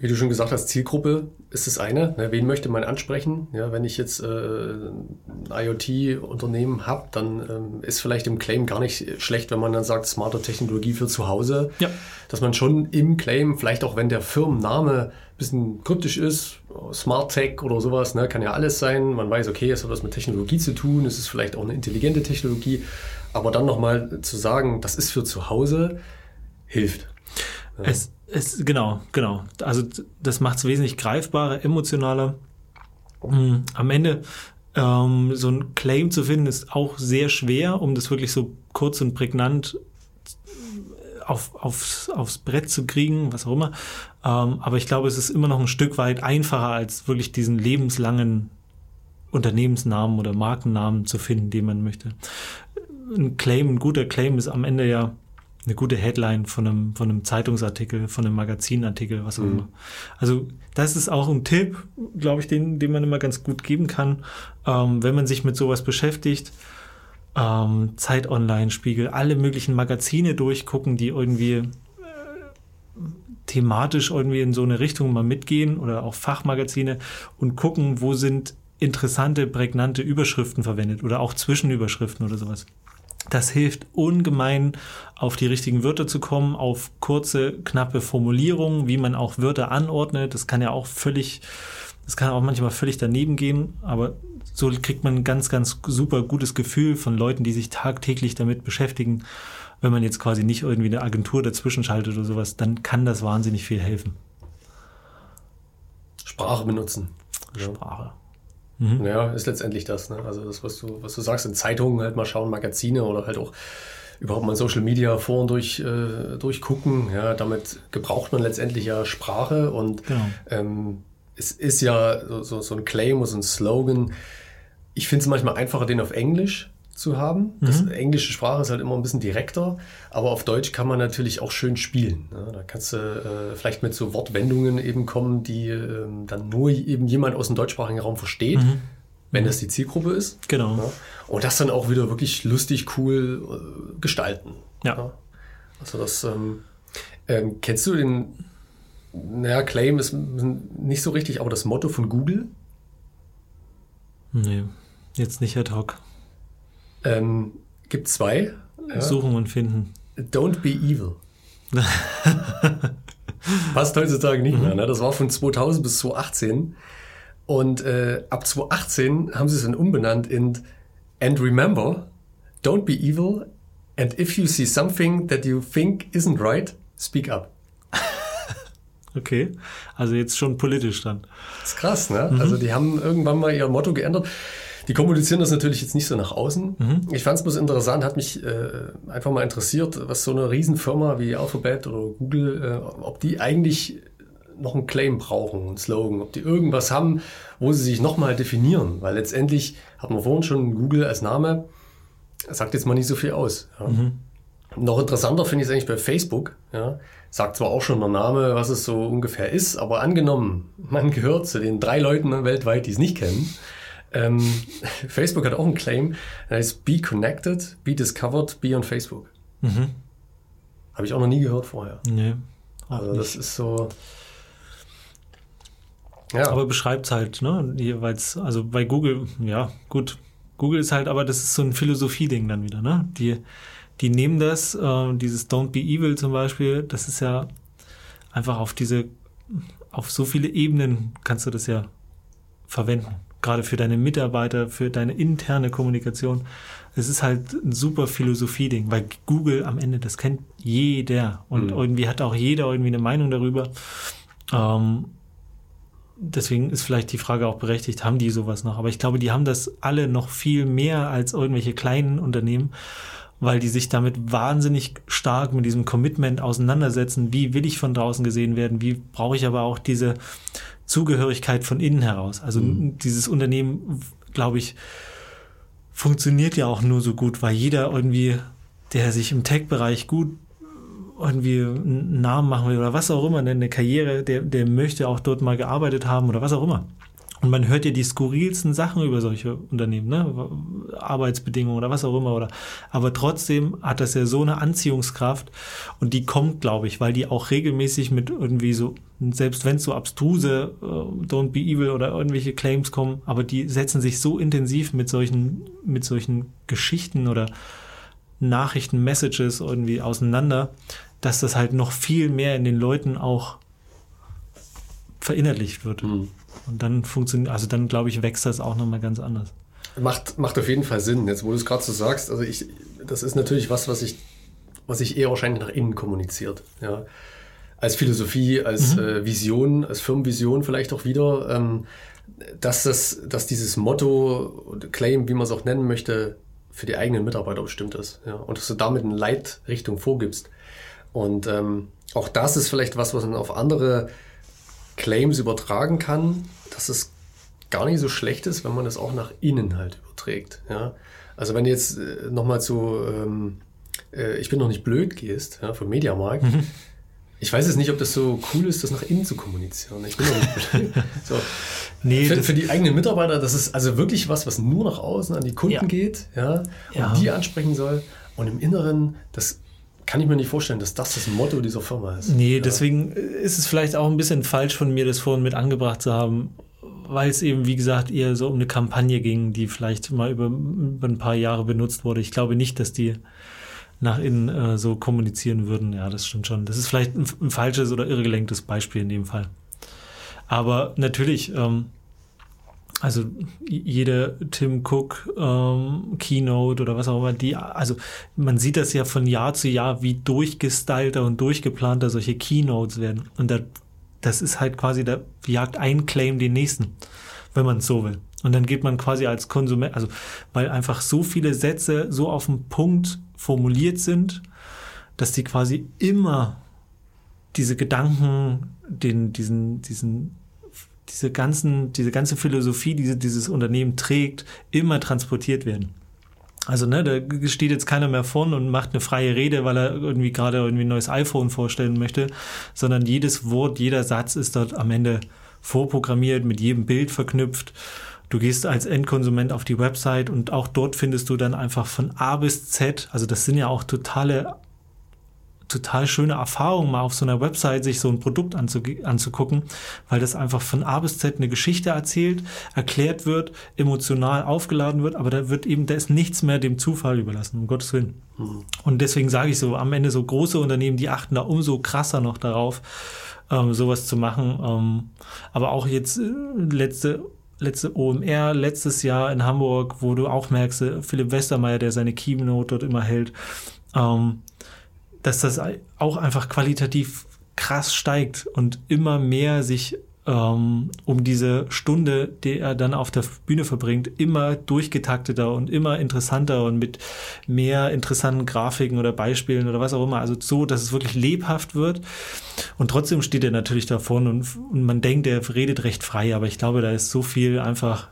wie du schon gesagt hast, Zielgruppe ist das eine. Ne? Wen möchte man ansprechen? Ja, wenn ich jetzt äh, ein IoT-Unternehmen habe, dann ähm, ist vielleicht im Claim gar nicht schlecht, wenn man dann sagt, smarte Technologie für zu Hause. Ja. Dass man schon im Claim, vielleicht auch wenn der Firmenname ein bisschen kryptisch ist, Smart Tech oder sowas, ne, kann ja alles sein. Man weiß, okay, es hat was mit Technologie zu tun, es ist vielleicht auch eine intelligente Technologie. Aber dann nochmal zu sagen, das ist für zu Hause, hilft. Es, es, genau, genau. Also das macht es wesentlich greifbarer, emotionaler. Mhm. Am Ende ähm, so ein Claim zu finden, ist auch sehr schwer, um das wirklich so kurz und prägnant auf, aufs, aufs Brett zu kriegen, was auch immer. Ähm, aber ich glaube, es ist immer noch ein Stück weit einfacher, als wirklich diesen lebenslangen Unternehmensnamen oder Markennamen zu finden, den man möchte. Ein Claim, ein guter Claim ist am Ende ja eine gute Headline von einem, von einem Zeitungsartikel, von einem Magazinartikel, was auch mhm. immer. Also das ist auch ein Tipp, glaube ich, den, den man immer ganz gut geben kann, ähm, wenn man sich mit sowas beschäftigt. Ähm, Zeit Online, Spiegel, alle möglichen Magazine durchgucken, die irgendwie äh, thematisch irgendwie in so eine Richtung mal mitgehen oder auch Fachmagazine und gucken, wo sind interessante, prägnante Überschriften verwendet oder auch Zwischenüberschriften oder sowas. Das hilft ungemein, auf die richtigen Wörter zu kommen, auf kurze, knappe Formulierungen, wie man auch Wörter anordnet. Das kann ja auch völlig, das kann auch manchmal völlig daneben gehen, aber so kriegt man ein ganz, ganz super gutes Gefühl von Leuten, die sich tagtäglich damit beschäftigen. Wenn man jetzt quasi nicht irgendwie eine Agentur dazwischen schaltet oder sowas, dann kann das wahnsinnig viel helfen. Sprache benutzen. Sprache. Mhm. Ja, ist letztendlich das. Ne? Also das, was du, was du sagst, in Zeitungen halt mal schauen, Magazine oder halt auch überhaupt mal Social Media Foren durch, äh, durchgucken. Ja, damit gebraucht man letztendlich ja Sprache und genau. ähm, es ist ja so, so, so ein Claim oder so ein Slogan. Ich finde es manchmal einfacher, den auf Englisch zu haben. Das mhm. englische Sprache ist halt immer ein bisschen direkter, aber auf Deutsch kann man natürlich auch schön spielen. Ne? Da kannst du äh, vielleicht mit so Wortwendungen eben kommen, die äh, dann nur eben jemand aus dem deutschsprachigen Raum versteht, mhm. wenn das die Zielgruppe ist. Genau. Ja? Und das dann auch wieder wirklich lustig, cool äh, gestalten. Ja. ja. Also das ähm, ähm, kennst du den, naja, Claim ist nicht so richtig, aber das Motto von Google Nee, jetzt nicht ad hoc. Ähm, gibt zwei. Ja. Suchen und finden. Don't be evil. Passt heutzutage nicht mehr. Ne? Das war von 2000 bis 2018. Und äh, ab 2018 haben sie es dann umbenannt in And remember, don't be evil. And if you see something that you think isn't right, speak up. Okay, also jetzt schon politisch dann. Das ist krass, ne? Mhm. Also die haben irgendwann mal ihr Motto geändert. Die kommunizieren das natürlich jetzt nicht so nach außen. Mhm. Ich fand es bloß interessant, hat mich äh, einfach mal interessiert, was so eine Riesenfirma wie Alphabet oder Google, äh, ob die eigentlich noch einen Claim brauchen, einen Slogan, ob die irgendwas haben, wo sie sich nochmal definieren. Weil letztendlich hatten wir vorhin schon Google als Name, sagt jetzt mal nicht so viel aus. Ja. Mhm. Noch interessanter finde ich es eigentlich bei Facebook. Ja. Sagt zwar auch schon der Name, was es so ungefähr ist, aber angenommen, man gehört zu den drei Leuten weltweit, die es nicht kennen, ähm, Facebook hat auch einen Claim, der heißt Be Connected, Be Discovered, Be on Facebook. Mhm. Habe ich auch noch nie gehört vorher. Nee. Also das nicht. ist so. Ja. Aber beschreibt es halt, ne? Jeweils, also bei Google, ja, gut. Google ist halt, aber das ist so ein Philosophie-Ding dann wieder, ne? Die, die nehmen das, äh, dieses Don't be evil zum Beispiel, das ist ja einfach auf diese, auf so viele Ebenen kannst du das ja verwenden gerade für deine Mitarbeiter, für deine interne Kommunikation. Es ist halt ein super Philosophie-Ding, weil Google am Ende, das kennt jeder und mhm. irgendwie hat auch jeder irgendwie eine Meinung darüber. Ähm, deswegen ist vielleicht die Frage auch berechtigt, haben die sowas noch? Aber ich glaube, die haben das alle noch viel mehr als irgendwelche kleinen Unternehmen, weil die sich damit wahnsinnig stark mit diesem Commitment auseinandersetzen. Wie will ich von draußen gesehen werden? Wie brauche ich aber auch diese Zugehörigkeit von innen heraus. Also mhm. dieses Unternehmen, glaube ich, funktioniert ja auch nur so gut, weil jeder irgendwie, der sich im Tech-Bereich gut irgendwie einen Namen machen will oder was auch immer, eine Karriere, der, der möchte auch dort mal gearbeitet haben oder was auch immer. Und man hört ja die skurrilsten Sachen über solche Unternehmen, ne? Arbeitsbedingungen oder was auch immer. Oder, aber trotzdem hat das ja so eine Anziehungskraft und die kommt, glaube ich, weil die auch regelmäßig mit irgendwie so, selbst wenn es so abstruse uh, Don't be evil oder irgendwelche Claims kommen, aber die setzen sich so intensiv mit solchen, mit solchen Geschichten oder Nachrichten, Messages irgendwie auseinander, dass das halt noch viel mehr in den Leuten auch verinnerlicht wird. Mhm. Und dann funktioniert, also dann glaube ich, wächst das auch nochmal ganz anders. Macht, macht auf jeden Fall Sinn, jetzt wo du es gerade so sagst. Also ich, das ist natürlich was, was ich, was ich eher wahrscheinlich nach innen kommuniziert. Ja. Als Philosophie, als mhm. äh, Vision, als Firmenvision vielleicht auch wieder, ähm, dass, das, dass dieses Motto, Claim, wie man es auch nennen möchte, für die eigenen Mitarbeiter bestimmt ist. Ja. Und dass du damit eine Leitrichtung vorgibst. Und ähm, auch das ist vielleicht was, was man auf andere Claims übertragen kann, dass es gar nicht so schlecht ist, wenn man das auch nach innen halt überträgt. Ja? Also wenn du jetzt äh, nochmal zu ähm, äh, Ich bin noch nicht blöd gehst, ja, vom Mediamarkt, mhm. ich weiß jetzt nicht, ob das so cool ist, das nach innen zu kommunizieren. Ich bin noch nicht blöd. So. Nee, für, für, die eigenen Mitarbeiter, das ist also wirklich was, was nur nach außen an die Kunden ja. geht, ja, und ja. die ansprechen soll. Und im Inneren, das kann ich mir nicht vorstellen, dass das das Motto dieser Firma ist. Nee, ja. deswegen ist es vielleicht auch ein bisschen falsch von mir, das vorhin mit angebracht zu haben, weil es eben, wie gesagt, eher so um eine Kampagne ging, die vielleicht mal über, über ein paar Jahre benutzt wurde. Ich glaube nicht, dass die nach innen äh, so kommunizieren würden. Ja, das stimmt schon. Das ist vielleicht ein, ein falsches oder irregelenktes Beispiel in dem Fall. Aber natürlich, ähm, also jede Tim Cook ähm, Keynote oder was auch immer, die, also man sieht das ja von Jahr zu Jahr, wie durchgestylter und durchgeplanter solche Keynotes werden. Und da, das ist halt quasi, da jagt ein Claim den nächsten, wenn man es so will. Und dann geht man quasi als Konsument, also weil einfach so viele Sätze so auf den Punkt formuliert sind, dass die quasi immer diese Gedanken, den, diesen, diesen diese ganzen, diese ganze Philosophie, die dieses Unternehmen trägt, immer transportiert werden. Also, ne, da steht jetzt keiner mehr vorne und macht eine freie Rede, weil er irgendwie gerade irgendwie ein neues iPhone vorstellen möchte, sondern jedes Wort, jeder Satz ist dort am Ende vorprogrammiert, mit jedem Bild verknüpft. Du gehst als Endkonsument auf die Website und auch dort findest du dann einfach von A bis Z, also das sind ja auch totale total schöne Erfahrung, mal auf so einer Website sich so ein Produkt anzugucken, weil das einfach von A bis Z eine Geschichte erzählt, erklärt wird, emotional aufgeladen wird, aber da wird eben, da ist nichts mehr dem Zufall überlassen, um Gottes Willen. Mhm. Und deswegen sage ich so, am Ende so große Unternehmen, die achten da umso krasser noch darauf, ähm, sowas zu machen. Ähm, aber auch jetzt äh, letzte letzte OMR letztes Jahr in Hamburg, wo du auch merkst, äh, Philipp Westermeier, der seine Keynote dort immer hält, ähm, dass das auch einfach qualitativ krass steigt und immer mehr sich ähm, um diese Stunde, die er dann auf der Bühne verbringt, immer durchgetakteter und immer interessanter und mit mehr interessanten Grafiken oder Beispielen oder was auch immer. Also so, dass es wirklich lebhaft wird. Und trotzdem steht er natürlich davon und, und man denkt, er redet recht frei, aber ich glaube, da ist so viel einfach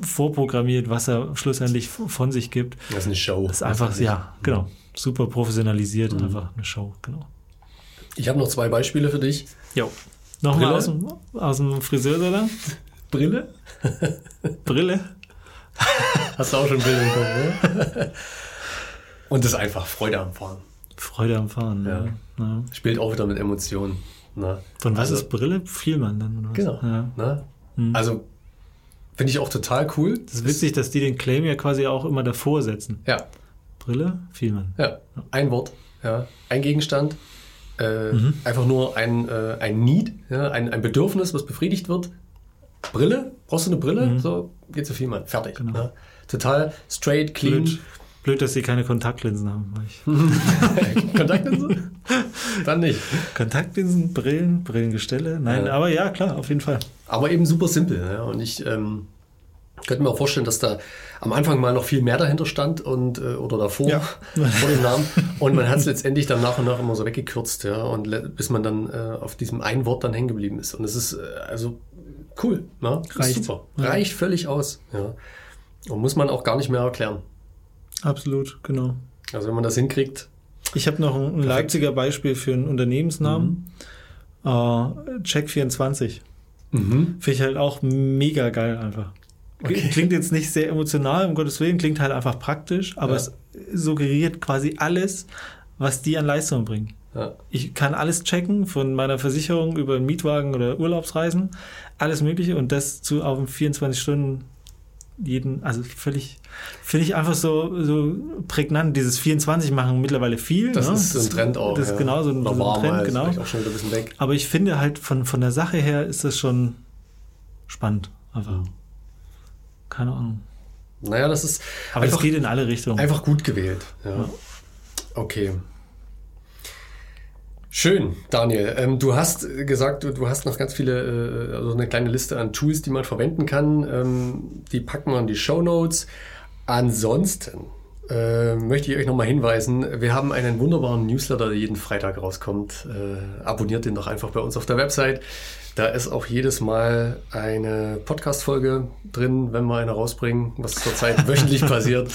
vorprogrammiert, was er schlussendlich von sich gibt. Das ist eine Show. Das ist einfach, ja, genau. Super professionalisiert, mhm. einfach eine Show, genau. Ich habe noch zwei Beispiele für dich. Jo. Nochmal aus dem, aus dem Friseursalon? Brille? Brille? Hast du auch schon Bilder im Kopf, ne? Und das ist einfach Freude am Fahren. Freude am Fahren, ja. ja. Spielt auch wieder mit Emotionen. Ne? Von was also, ist Brille? Vielmann dann, oder was? Genau. Ja. Ne? Hm. Also, finde ich auch total cool. Das ist witzig, dass die den Claim ja quasi auch immer davor setzen. Ja. Brille, Vielmann. Ja, ein Wort, ja. ein Gegenstand, äh, mhm. Einfach nur ein, äh, ein Need, ja, ein, ein Bedürfnis, was befriedigt wird. Brille? Brauchst du eine Brille? Mhm. So, geht zu viel, Mann. Fertig. Genau. Ja. Total straight, clean. Blöd. Blöd, dass sie keine Kontaktlinsen haben. Kontaktlinsen? Dann nicht. Kontaktlinsen, Brillen, Brillengestelle. Nein, ja. aber ja, klar, auf jeden Fall. Aber eben super simpel. Ja. Und ich ähm, könnte mir auch vorstellen, dass da am Anfang mal noch viel mehr dahinter stand und äh, oder davor ja. vor dem Namen und man hat es letztendlich dann nach und nach immer so weggekürzt, ja, und bis man dann äh, auf diesem einen Wort dann hängen geblieben ist. Und es ist äh, also cool, ne? Reicht. Super. Reicht völlig aus, ja. Und muss man auch gar nicht mehr erklären. Absolut, genau. Also wenn man das hinkriegt. Ich habe noch ein, ein Leipziger Beispiel für einen Unternehmensnamen. Mhm. Uh, Check24. Mhm. Finde ich halt auch mega geil einfach. Okay. Klingt jetzt nicht sehr emotional, um Gottes Willen, klingt halt einfach praktisch, aber ja. es suggeriert quasi alles, was die an Leistung bringen. Ja. Ich kann alles checken, von meiner Versicherung über einen Mietwagen oder Urlaubsreisen, alles Mögliche und das zu auf 24 Stunden jeden, also völlig, finde ich einfach so, so prägnant. Dieses 24 machen mittlerweile viel. Das ne? ist so ein Trend auch. Das ist genau so ein, so ein Trend, genau. Auch schon ein bisschen weg. Aber ich finde halt von, von der Sache her ist das schon spannend. Einfach. Mhm. Keine Ahnung. Naja, das ist. Aber es geht in alle Richtungen. Einfach gut gewählt. Ja. ja. Okay. Schön, Daniel. Ähm, du hast gesagt, du, du, hast noch ganz viele, äh, also eine kleine Liste an Tools, die man verwenden kann. Ähm, die packen wir in die Show Notes. Ansonsten äh, möchte ich euch nochmal hinweisen, wir haben einen wunderbaren Newsletter, der jeden Freitag rauskommt. Äh, abonniert den doch einfach bei uns auf der Website. Da ist auch jedes Mal eine Podcast-Folge drin, wenn wir eine rausbringen, was zurzeit wöchentlich passiert.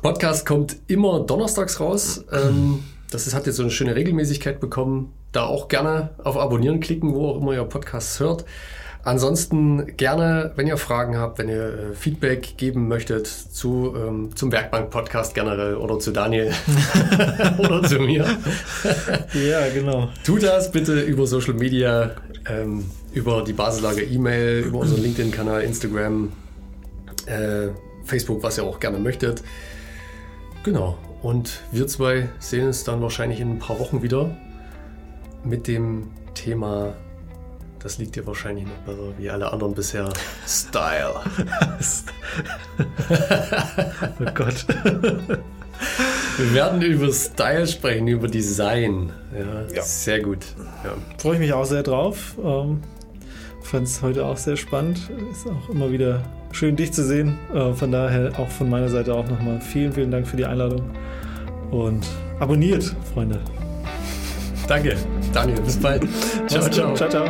Podcast kommt immer donnerstags raus. Ähm, das ist, hat jetzt so eine schöne Regelmäßigkeit bekommen. Da auch gerne auf Abonnieren klicken, wo auch immer ihr Podcasts hört. Ansonsten gerne, wenn ihr Fragen habt, wenn ihr äh, Feedback geben möchtet zu, ähm, zum Werkbank-Podcast generell oder zu Daniel oder zu mir. ja, genau. Tut das bitte über Social Media, ähm, über die Basislager E-Mail, über unseren LinkedIn-Kanal, Instagram, äh, Facebook, was ihr auch gerne möchtet. Genau. Und wir zwei sehen uns dann wahrscheinlich in ein paar Wochen wieder mit dem Thema das liegt dir wahrscheinlich noch besser wie alle anderen bisher. Style. oh Gott. Wir werden über Style sprechen, über Design. Ja, ja. sehr gut. Ja. Freue ich mich auch sehr drauf. Ähm, Fand es heute auch sehr spannend. Ist auch immer wieder schön, dich zu sehen. Äh, von daher auch von meiner Seite auch nochmal vielen, vielen Dank für die Einladung. Und abonniert, Freunde. Danke, Daniel. Bis bald. ciao, ciao. Ciao, ciao.